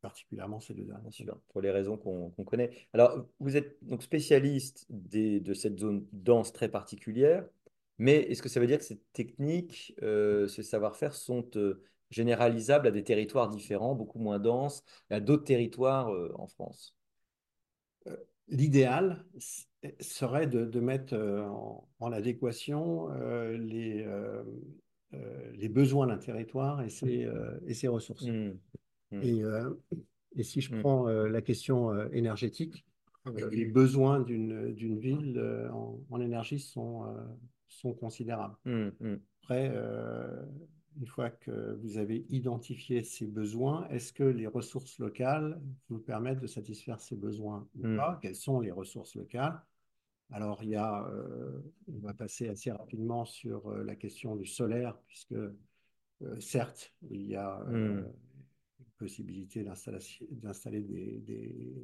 S2: particulièrement ces deux dernières années.
S1: sûr, pour les raisons qu'on connaît. Alors, vous êtes donc spécialiste des- de cette zone dense très particulière, mais est-ce que ça veut dire que ces techniques, euh, ce savoir-faire sont euh, généralisables à des territoires différents, beaucoup moins denses, à d'autres territoires euh, en France?
S2: Euh, L'idéal serait de, de mettre euh, en, en adéquation euh, les, euh, les besoins d'un territoire et ses, euh, et ses ressources.
S1: Hmm, hmm,
S2: Et, et si je prends la question énergétique, euh, les besoins d'une ville en, en énergie sont, sont considérables. Après, une fois que vous avez identifié ces besoins, est-ce que les ressources locales vous permettent de satisfaire ces besoins ou
S1: hmm.
S2: pas? Quelles sont les ressources locales? Alors, il y a, euh, on va passer assez rapidement sur euh, la question du solaire, puisque euh, certes, il y a
S1: Hmm,
S2: possibilité d'installer des, des,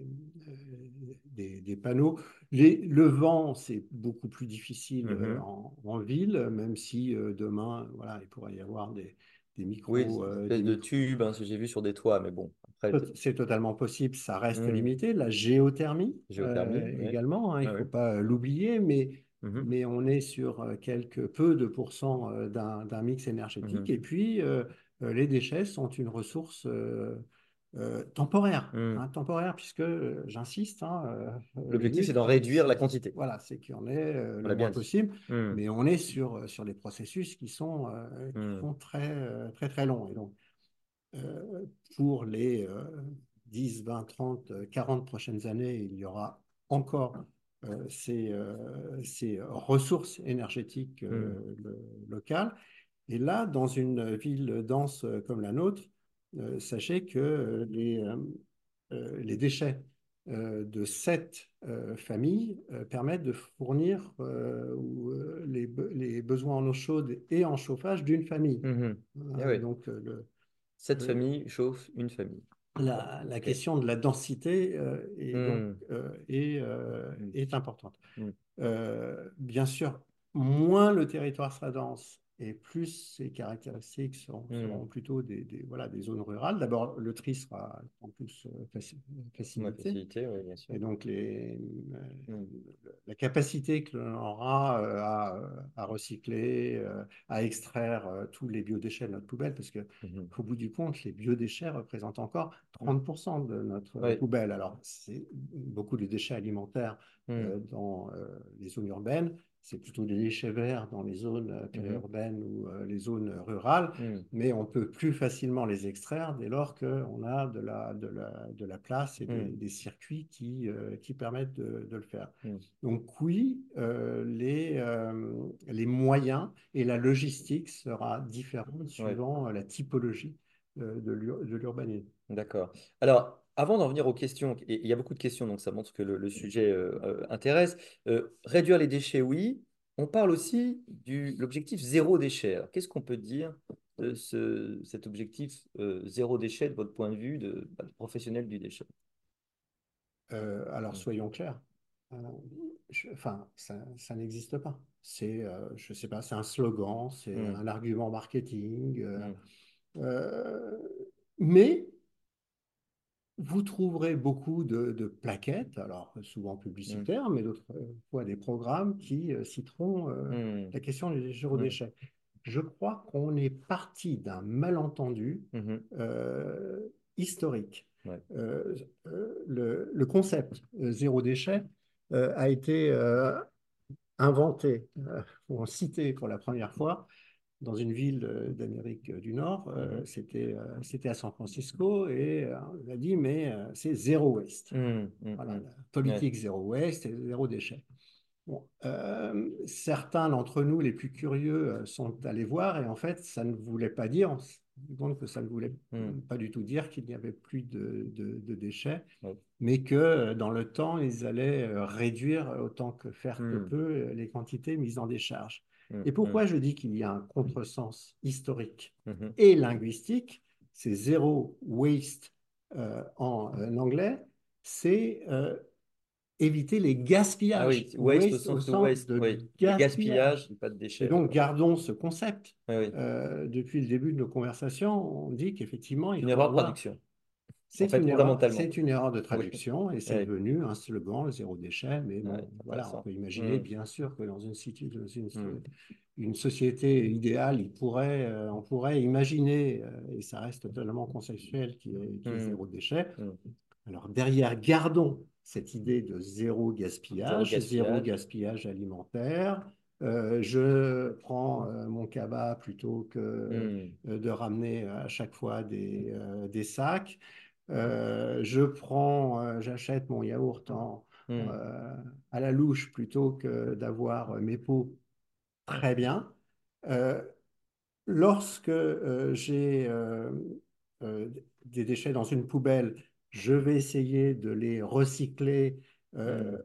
S2: euh, des- des panneaux. Les- le vent, c'est beaucoup plus difficile euh,
S1: mhm.
S2: en, en ville, même si euh, demain, voilà, il pourrait y avoir des, des
S1: Oui,
S2: micros, euh,
S1: espèces
S2: des
S1: de
S2: micros
S1: tubes, hein, ce que j'ai vu sur des toits, mais bon, après,
S2: C'est totalement possible, ça reste
S1: Hmm,
S2: limité. La géothermie
S1: géothermie,
S2: euh,
S1: oui.
S2: également, hein, il ne
S1: Ah,
S2: faut
S1: oui.
S2: pas l'oublier, mais,
S1: Mhm,
S2: mais on est sur euh, quelques peu de pourcents euh, d'un mix énergétique.
S1: mhm,
S2: Et puis, euh, euh, les déchets sont une ressource euh, euh, temporaire,
S1: hmm.
S2: hein, temporaire, puisque, euh, j'insiste, hein, euh,
S1: L'objectif, c'est d'en réduire la quantité.
S2: voilà, c'est qu'il y en ait euh,
S1: On
S2: le moins
S1: bien
S2: possible,
S1: Hmm,
S2: mais on est sur, sur des processus qui sont, euh, qui
S1: hmm,
S2: sont très, euh, très, très longs. Et donc, euh, pour les euh, 10, 20, 30, euh, 40 prochaines années, il y aura encore ces, ces, ressources énergétiques locales. Et là, dans une ville dense comme la nôtre, sachez que les, les déchets de cette famille permettent de fournir les, les, besoins en eau chaude et en chauffage d'une famille.
S1: Mhm. Ah oui.
S2: Donc, le,
S1: Cette famille chauffe une famille.
S2: la, la question de la densité euh, est, donc, euh, est, euh, est importante. Euh, bien sûr, moins le territoire sera dense et plus ses caractéristiques seront,
S1: Mm.
S2: seront plutôt des, des- voilà, des zones rurales. D'abord, le tri sera en plus euh, faci- facilité.
S1: facilité, oui, bien sûr.
S2: Et donc, les, euh,
S1: Mm.
S2: la capacité que l'on aura euh, à, à recycler, euh, à extraire euh, tous les biodéchets de notre poubelle, parce que
S1: Mhm.
S2: au bout du compte, les biodéchets représentent encore 30% de notre
S1: Oui.
S2: poubelle. Alors, c'est beaucoup de déchets alimentaires
S1: Mm.
S2: euh, dans euh, les zones urbaines, c'est plutôt des déchets verts dans les zones euh, périurbaines ou euh, les zones rurales,
S1: Mm.
S2: mais on peut plus facilement les extraire dès lors qu'on a de la, de la, de la place et des,
S1: Mm.
S2: des circuits qui, euh, qui permettent de, de le faire. Donc oui, euh, les, euh, les moyens et la logistique sera différente suivant euh, la typologie euh, de l'urbanisme.
S1: D'accord. Alors, avant d'en venir aux questions, et il y a beaucoup de questions, donc ça montre que le, le sujet euh, euh, intéresse. Euh, réduire les déchets, oui. On parle aussi de l'objectif zéro déchet. Qu'est-ce qu'on peut dire de ce, cet objectif euh, zéro déchet de votre point de vue de, bah, de professionnel du déchet?
S2: Alors
S1: Mm.
S2: soyons clairs, je- enfin ça, ça n'existe pas. C'est, je sais pas, c'est un slogan, c'est
S1: Mm.
S2: un argument marketing. euh,
S1: Mm.
S2: euh, mais vous trouverez beaucoup de, de plaquettes, alors souvent publicitaires, mais d'autres fois des programmes qui euh, citeront euh,
S1: Mm.
S2: la question des zéro
S1: Mm.
S2: déchet. Je crois qu'on est parti d'un malentendu euh, historique.
S1: Ouais.
S2: Euh, euh, le, le concept euh, zéro déchet euh, a été euh, inventé, euh, ou cité pour la première fois dans une ville euh, d'Amérique du Nord. Euh,
S1: Mhm.
S2: C'était euh, c'était à San Francisco et euh, on a dit mais euh, c'est zéro waste.
S1: Mm. Mm.
S2: Voilà,
S1: Mm.
S2: la politique zéro waste et zéro déchet. Bon, euh, certains d'entre nous, les plus curieux, euh, sont allés voir et en fait, ça ne voulait pas dire, compte que ça ne voulait
S1: Mm.
S2: pas du tout dire qu'il n'y avait plus de, de- de déchets, mais que euh, dans le temps, ils allaient euh, réduire autant que faire que
S1: Mm.
S2: peut euh, les quantités mises en décharge.
S1: Mm.
S2: Et pourquoi je dis qu'il y a un contresens historique
S1: Mm. Mhm.
S2: et linguistique, c'est zéro waste euh, en, en anglais, c'est euh, éviter les gaspillages.
S1: Ah oui, waste au sens de waste,
S2: de
S1: oui.
S2: gaspillage.
S1: Gaspillage, pas de
S2: Et
S1: déchets.
S2: donc,
S1: d'accord.
S2: gardons ce concept.
S1: Oui.
S2: Euh, depuis le début de nos conversations, on dit qu'effectivement, il
S1: Une
S2: faut
S1: erreur de traduction.
S2: C'est une erreur, une de traduction et c'est
S1: Ouais.
S2: devenu un slogan, le zéro déchet. Mais bon, voilà, on peut imaginer
S1: Mm.
S2: bien sûr que dans une, situ- dans une,
S1: Mm.
S2: une société idéale, il pourrait, euh, on pourrait imaginer, euh, et ça reste totalement conceptuel, qui est, qui est
S1: Mm.
S2: zéro déchet. Alors derrière, gardons cette idée de zéro gaspillage,
S1: Zéro
S2: zéro
S1: gaspillage.
S2: alimentaire. Euh, je prends euh, mon cabas plutôt que
S1: Mm.
S2: euh, de ramener à chaque fois des, des sacs. Euh, je prends, euh, j'achète mon yaourt en,
S1: Mm.
S2: euh, à la louche plutôt que d'avoir mes pots très bien. Lorsque j'ai des déchets dans une poubelle, je vais essayer de les recycler euh,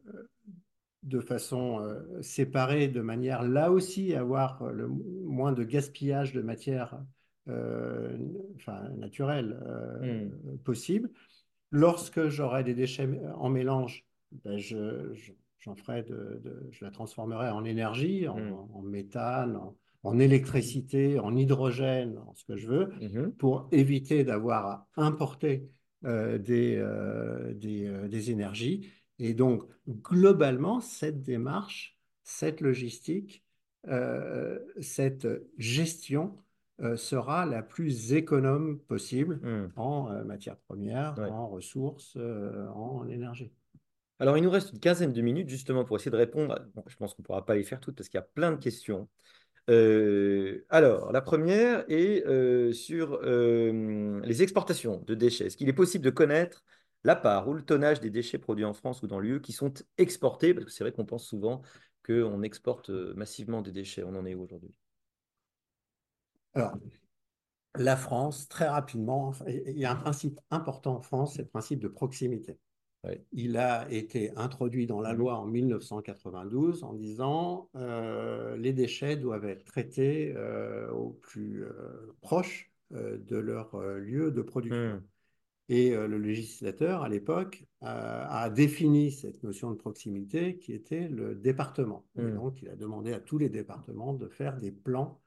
S2: de façon euh, séparée, de manière là aussi à avoir le moins de gaspillage de matière euh, enfin, naturelle euh, possible. Lorsque j'aurai des déchets en mélange, ben je, je- ferai de, de- je la transformerai en énergie, en,
S1: Mm.
S2: en méthane, en, en électricité, en hydrogène, en ce que je veux,
S1: Mhm.
S2: pour éviter d'avoir à importer euh, des, euh, des, des énergies. Et donc, globalement, cette démarche, cette logistique, cette gestion sera la plus économe possible
S1: Mm.
S2: en euh, matières premières,
S1: Ouais.
S2: en ressources, euh, en énergie.
S1: Alors, il nous reste une quinzaine de minutes justement pour essayer de répondre. bon, je pense qu'on ne pourra pas les faire toutes parce qu'il y a plein de questions. Euh, alors, la première est euh, sur euh, les exportations de déchets. Est-ce qu'il est possible de connaître la part ou le tonnage des déchets produits en France ou dans l'UE qui sont exportés? Parce que c'est vrai qu'on pense souvent qu'on exporte euh, massivement des déchets. On en est où aujourd'hui?
S2: Alors, la France, très rapidement, il y a un principe important en France, c'est le principe de proximité. Il a été introduit dans la loi en 1992 en disant euh, les déchets doivent être traités euh, au plus euh, proche de leur lieu de production. Mmh. Et le législateur, à l'époque, a défini cette notion de proximité qui était le département. Et mmh. donc, il a demandé à tous les départements de faire des plans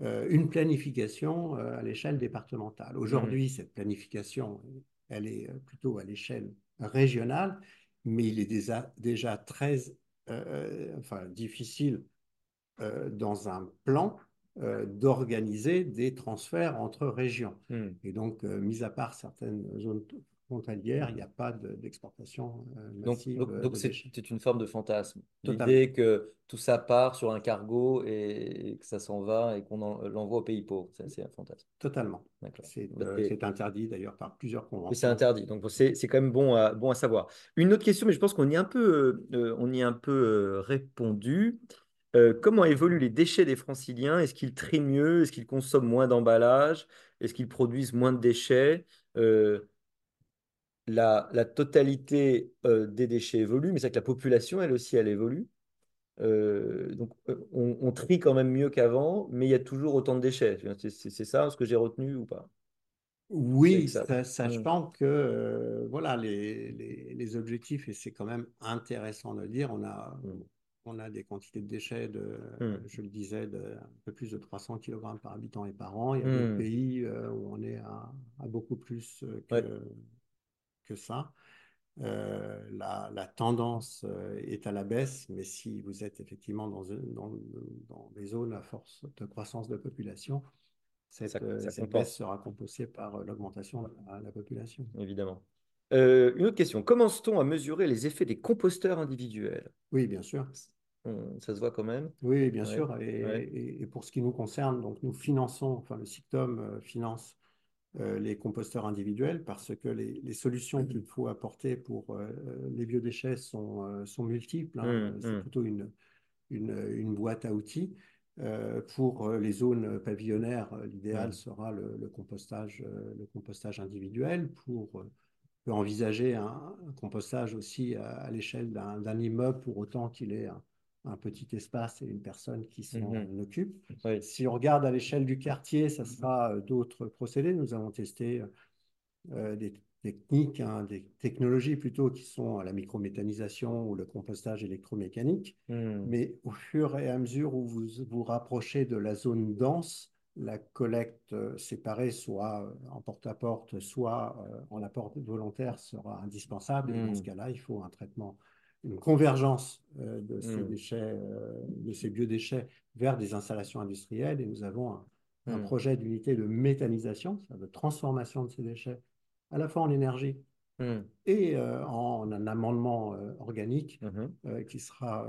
S2: une planification à l'échelle départementale. Aujourd'hui, cette planification, elle est plutôt à l'échelle régionale, mais il est déjà, déjà très euh, enfin, difficile euh, dans un plan euh, d'organiser des transferts entre régions. Hmm. Et donc, mis à part certaines zones frontalières, il n'y a pas d'exportation massive.
S1: Donc, donc c'est une forme de fantasme. L'idée que tout ça part sur un cargo et, que ça s'en va et qu'on l'envoie aux pays pauvres, c'est un fantasme.
S2: Totalement. C'est interdit d'ailleurs par plusieurs conventions.
S1: C'est interdit, donc c'est quand même bon à, bon à savoir. Une autre question, mais je pense qu'on y a un peu, on y a un peu répondu. comment évoluent les déchets des franciliens? Est-ce qu'ils trient mieux? Est-ce qu'ils consomment moins d'emballage Est-ce qu'ils produisent moins de déchets? La, totalité euh, des déchets évolue, mais c'est que la population, elle aussi, elle évolue. Euh, donc, euh, on, trie quand même mieux qu'avant, mais il y a toujours autant de déchets. C'est ça ce que j'ai retenu ou pas?
S2: Oui, sachant mmh. que voilà, les, objectifs, et c'est quand même intéressant de le dire, on a, mmh. on a des quantités de déchets, de, mmh. je le disais, de un peu plus de 300 kg par habitant et par an. Il y a des pays où on est à, beaucoup plus que que ça. Euh, la, tendance euh, est à la baisse, mais si vous êtes effectivement dans, dans, des zones à force de croissance de population, cette, euh, baisse sera compensée par l'augmentation de la, population.
S1: Évidemment. une autre question. Commence-t-on à mesurer les effets des composteurs individuels?
S2: Oui, bien sûr.
S1: Ça se voit quand même?
S2: Oui, bien sûr. Et, et, pour ce qui nous concerne, donc nous finançons, enfin le SICTOM finance euh, les composteurs individuels parce que les, solutions qu'il faut apporter pour euh, les biodéchets sont, euh, sont multiples. Hein. Mmh, C'est mmh. plutôt une, une, boîte à outils. pour les zones pavillonnaires, l'idéal mmh. sera le, compostage, le compostage individuel. Pour envisager un, compostage aussi à, l'échelle d'un immeuble pour autant qu'il ait un, un petit espace et une personne qui s'en mhm. occupe. Si on regarde à l'échelle du quartier, ça sera euh, d'autres procédés. Nous avons testé euh, des techniques, hein, des technologies plutôt qui sont la microméthanisation ou le compostage électromécanique. Hmm. Mais au fur et à mesure où vous vous rapprochez de la zone dense, la collecte euh, séparée, soit en porte-à-porte, soit en apport volontaire, sera indispensable. Et dans ce hmm. cas-là, il faut un traitement une convergence euh, de, ces hmm. déchets, euh, de ces biodéchets vers des installations industrielles et nous avons un, hmm. projet d'unité de méthanisation, de transformation de ces déchets à la fois en énergie hmm. et euh, en un amendement organique qui sera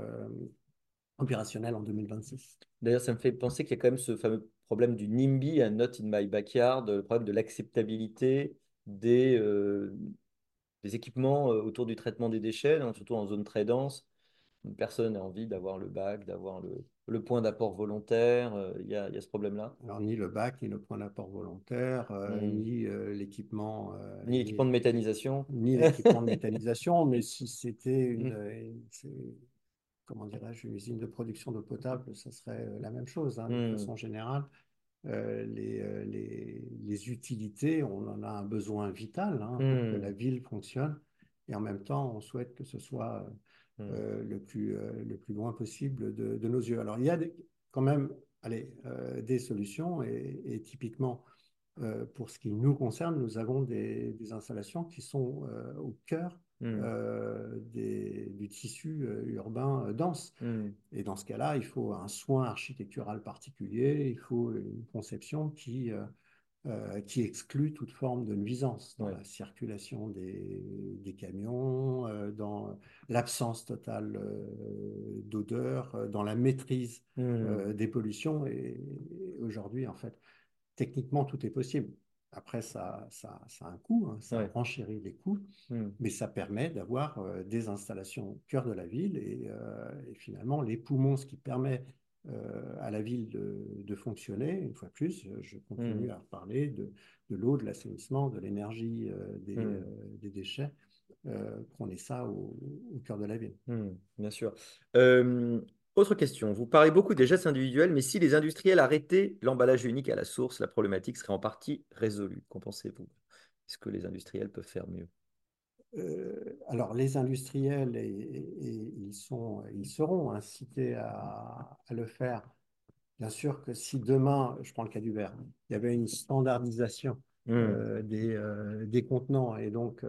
S2: opérationnel en 2026.
S1: D'ailleurs, ça me fait penser qu'il y a quand même ce fameux problème du NIMBY, un Not in My Backyard, le problème de l'acceptabilité des, des équipements euh, autour du traitement des déchets, surtout en zone très dense. Personne n'a envie d'avoir le bac, d'avoir le, le, point d'apport volontaire. Euh, il y, a, y, a ce problème-là.
S2: Alors, ni le bac, ni le point d'apport volontaire, euh, hmm. ni l'équipement.
S1: ni l'équipement de méthanisation.
S2: Ni l'équipement de méthanisation, mais si c'était une. Hmm. comment dirais-je, une usine de production d'eau potable, ça serait la même chose, hein, de hmm. façon générale. Euh, euh, les, les, utilités, on en a un besoin vital hein, pour que la ville fonctionne. Et en même temps, on souhaite que ce soit euh, hmm. le, plus, le plus loin possible de, de, nos yeux. Alors, il y a quand même allez, des solutions et, typiquement, pour ce qui nous concerne, nous avons des, des installations qui sont au cœur Hmm. Euh, du tissu euh, urbain euh, dense. Hmm. Et dans ce cas-là, il faut un soin architectural particulier, il faut une conception qui, qui exclut toute forme de nuisance dans la circulation des, des camions, dans l'absence totale d'odeur, dans la maîtrise hmm. des pollutions. Et, aujourd'hui, en fait, techniquement, tout est possible. Après, ça, ça, ça a un coût, hein, ça
S1: Ouais.
S2: renchérit les coûts,
S1: Hmm.
S2: mais ça permet d'avoir euh, des installations au cœur de la ville et, euh, et finalement les poumons, ce qui permet euh, à la ville de, de fonctionner. Une fois de plus, je continue
S1: Hmm.
S2: à reparler de, de l'eau, de l'assainissement, de l'énergie, des, euh, des déchets. Prenez ça au, au cœur de la ville.
S1: Hmm, bien sûr. Autre question. Vous parlez beaucoup des gestes individuels, mais si les industriels arrêtaient l'emballage unique à la source, la problématique serait en partie résolue. Qu'en pensez-vous? Est-ce que les industriels peuvent faire mieux?
S2: Euh, alors, les industriels, et, et- et ils sont, ils seront incités à, à le faire. Bien sûr que si demain, je prends le cas du verre, il y avait une standardisation
S1: Hmm,
S2: euh, des, euh, des contenants et donc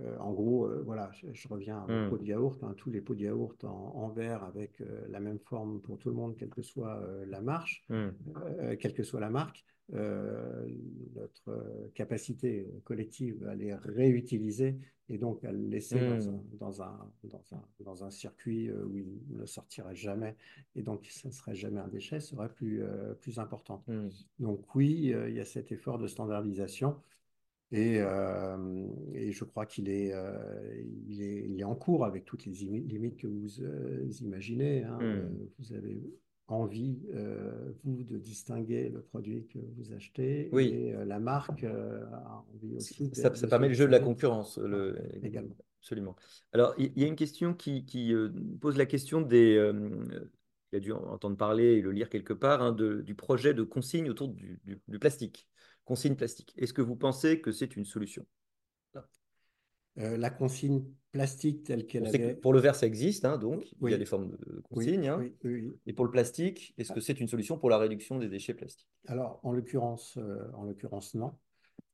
S2: euh, en gros, euh, voilà, je, je reviens au pot
S1: hmm,
S2: de yaourt, hein, tous les pots de yaourt en, en verre avec euh, la même forme pour tout le monde, quelle que soit la marche, euh, quelle que soit la marque, notre capacité collective à les réutiliser et donc à le laisser dans
S1: hmm,
S2: un, dans un, dans un, dans un circuit où il ne sortirait jamais et donc ça ne serait jamais un déchet, serait plus, plus important.
S1: hmm,
S2: Donc oui, il y a cet effort de standardisation. Et, euh, et je crois qu'il est, euh, il est, il est en cours avec toutes les imi- limites que vous euh, imaginez. hein.
S1: Hmm.
S2: Vous avez envie, vous, de distinguer le produit que vous achetez
S1: Oui,
S2: et la marque a envie aussi de,
S1: ça, ça
S2: de se
S1: permet le jeu de la concurrence, le-
S2: également.
S1: absolument. Alors, il y, a une question qui, qui, pose la question des... il a dû en entendre parler et le lire quelque part, hein, de- du projet de consigne autour du, du- du plastique, consigne plastique. Est-ce que vous pensez que c'est une solution?
S2: Euh, la consigne plastique telle qu'elle
S1: que
S2: avait.
S1: pour le verre, ça existe, hein, donc il y a des formes de
S2: oui,
S1: consigne. hein.
S2: oui, oui.
S1: Et pour le plastique, est-ce que c'est une solution pour la réduction des déchets plastiques?
S2: Alors, en l'occurrence, euh, en l'occurrence, non.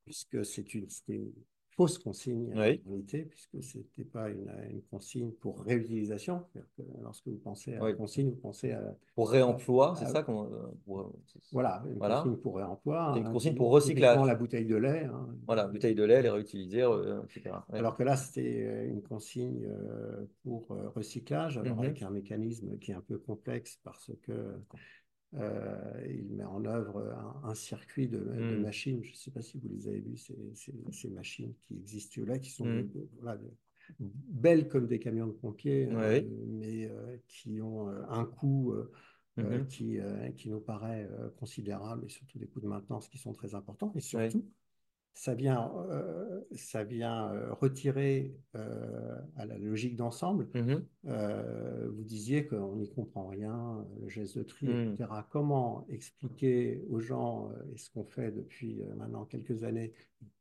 S2: puisque c'est une fausse consigne en
S1: Oui,
S2: réalité, puisque ce n'était pas une, une consigne pour réutilisation. Que lorsque vous pensez à
S1: oui.
S2: consigne, vous pensez à,
S1: Pour réemploi, c'est
S2: à-
S1: ça qu'on... euh,
S2: voilà, une
S1: Voilà.
S2: consigne pour réemploi,
S1: C'est une
S2: hein,
S1: consigne pour recyclage.
S2: la bouteille de lait. hein.
S1: Voilà, bouteille de lait, les réutiliser, euh, etc. Ouais.
S2: Alors que là, c'était euh, une consigne euh, pour euh, recyclage, alors
S1: Mhm.
S2: avec un mécanisme qui est un peu complexe parce que euh, il met en œuvre un, un circuit de, de
S1: Mm.
S2: machines. Je ne sais pas si vous les avez vus, ces, ces- ces machines qui existent là, qui sont
S1: Mm.
S2: voilà, de- belles comme des camions de pompiers,
S1: Ouais.
S2: mais euh, qui ont euh, un coût euh, euh,
S1: Mhm.
S2: qui, euh, qui nous paraît euh, considérable et surtout des coûts de maintenance qui sont très importants. Et
S1: Ouais.
S2: Ça vient, euh, ça vient euh, retirer euh, à la logique d'ensemble. Euh, vous disiez qu'on n'y comprend rien, le geste de tri, etc. Comment expliquer aux gens, et ce qu'on fait depuis maintenant quelques années,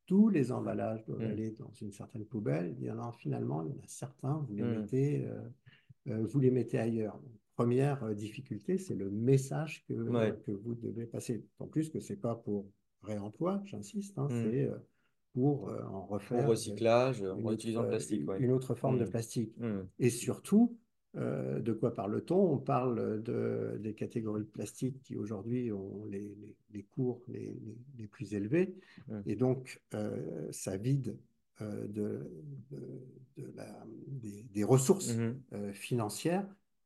S2: tous les emballages doivent
S1: Mm.
S2: aller dans une certaine poubelle? Il y en a finalement, il y en a certains, vous les mettez, vous les mettez ailleurs. Première difficulté, c'est le message que,
S1: Ouais.
S2: que vous devez passer. En plus que c'est pas pour réemploi, j'insiste, hein,
S1: Mm.
S2: c'est euh, pour euh, en refaire
S1: recyclage, en
S2: une
S1: réutilisant le
S2: autre,
S1: plastique. ouais.
S2: une autre forme de
S1: Mm.
S2: plastique.
S1: Mm.
S2: Et surtout, euh, de quoi parle-t-on? On parle de, des catégories de plastique qui aujourd'hui ont les, les- les cours les, plus élevés. Et donc, euh, ça vide euh, de, de- de la- des, des ressources euh, financières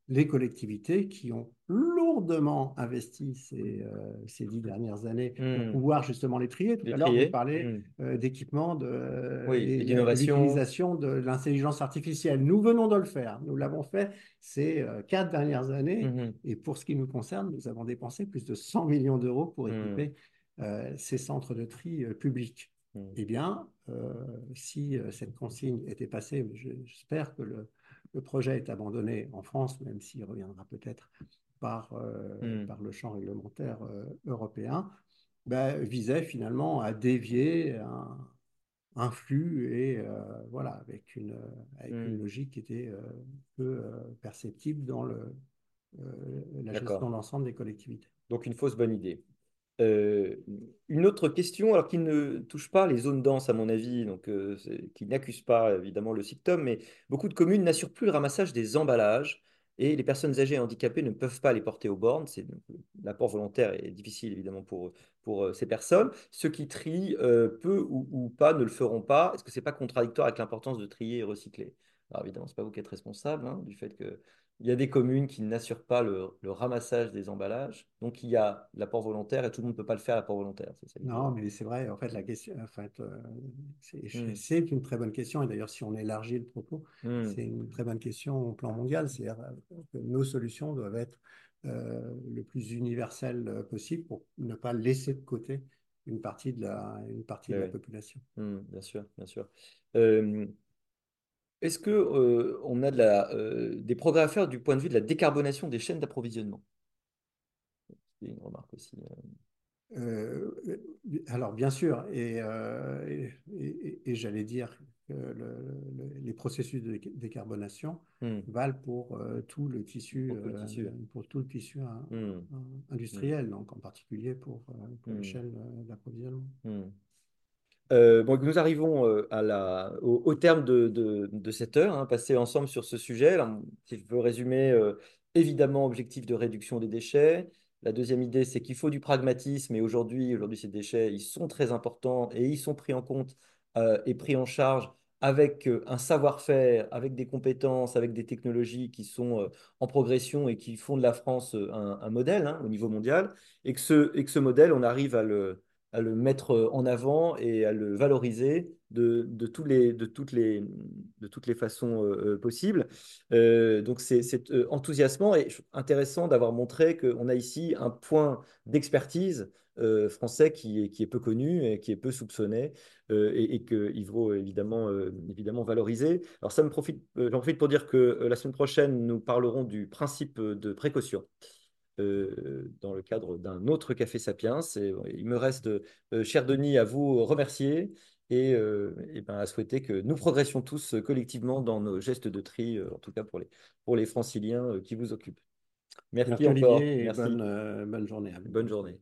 S2: les collectivités qui ont lourdement investi ces, euh, ces dix dernières années pour
S1: Mm.
S2: pouvoir justement les trier. Tout
S1: Les
S2: à l'heure, vous parlez
S1: Mm.
S2: euh, d'équipements de,
S1: Oui,
S2: l'utilisation de l'intelligence artificielle. Nous venons de le faire. Nous l'avons fait ces euh, quatre dernières années.
S1: Mhm.
S2: Et pour ce qui nous concerne, nous avons dépensé plus de 100 millions d'euros pour
S1: Mm.
S2: équiper ces centres de tri publics. Eh bien, si cette consigne était passée, j'espère que le, le projet est abandonné en France, même s'il reviendra peut-être par, euh,
S1: Mm.
S2: par le champ réglementaire euh, européen, ben, visait finalement à dévier un, un flux et euh, voilà, avec une, avec
S1: Mm.
S2: une logique qui était peu perceptible dans le, la gestion d'ensemble des collectivités.
S1: Donc une fausse bonne idée. Euh, une autre question, alors qui ne touche pas les zones denses à mon avis, donc euh, qui n'accuse pas évidemment le SICTOM, mais beaucoup de communes n'assurent plus le ramassage des emballages et les personnes âgées et handicapées ne peuvent pas les porter aux bornes. C'est l'apport volontaire est difficile évidemment pour, euh, ces personnes. Ceux qui trient peu ou, pas ne le feront pas. Est-ce que c'est pas contradictoire avec l'importance de trier et recycler? Alors évidemment, c'est pas vous qui êtes responsable hein, du fait que il y a des communes qui n'assurent pas le, le ramassage des emballages. Donc, il y a l'apport volontaire et tout le monde ne peut pas le faire, l'apport volontaire. Ça.
S2: Non, mais c'est vrai, en fait, la question, en fait, euh, c'est
S1: Hmm,
S2: c'est une très bonne question. Et d'ailleurs, si on élargit le propos,
S1: hmm,
S2: c'est une très bonne question au plan mondial. C'est-à-dire euh, que nos solutions doivent être euh, le plus universelles possible pour ne pas laisser de côté une partie de la, une partie de la
S1: ouais,
S2: population.
S1: hmm, bien sûr, bien sûr. Euh, est-ce que, euh, on a de la, euh, des progrès à faire du point de vue de la décarbonation des chaînes d'approvisionnement? C'est une remarque aussi. euh.
S2: Alors, bien sûr, et, et, et- et j'allais dire que le- le- les processus de dé- décarbonation valent pour tout le tissu,
S1: pour tout le tissu.
S2: pour tout le tissu
S1: Hmm, hmm,
S2: industriel, donc en particulier pour, pour les
S1: hmm,
S2: chaînes d'approvisionnement.
S1: Euh, nous arrivons euh, au, terme de, cette heure, hein, passée ensemble sur ce sujet. Si je veux résumer, euh, évidemment, objectif de réduction des déchets. La deuxième idée, c'est qu'il faut du pragmatisme. Et aujourd'hui, aujourd'hui, ces déchets, ils sont très importants et ils sont pris en compte et pris en charge avec un savoir-faire, avec des compétences, avec des technologies qui sont en progression et qui font de la France un, modèle hein, au niveau mondial. Et que ce modèle, on arrive à le à le mettre en avant et à le valoriser de, de, tous les, de, toutes, les, de toutes les façons euh, possibles. Euh, donc c'est euh, enthousiasmant et intéressant d'avoir montré qu'on a ici un point d'expertise euh, français qui est, qui est peu connu et qui est peu soupçonné euh, et, et qu'il vaut évidemment, euh, évidemment valoriser. Alors ça me profite, euh, j'en profite pour dire que euh, la semaine prochaine, nous parlerons du principe de précaution euh, dans le cadre d'un autre Café Sapiens. Et, euh, il me reste, euh, cher Denis, à vous remercier et, et ben, à souhaiter que nous progressions tous collectivement dans nos gestes de tri, en tout cas pour les, pour les franciliens qui vous occupent. Merci
S2: Merci
S1: encore.
S2: Olivier et bonne,
S1: Merci.
S2: bonne journée.
S1: Bonne journée.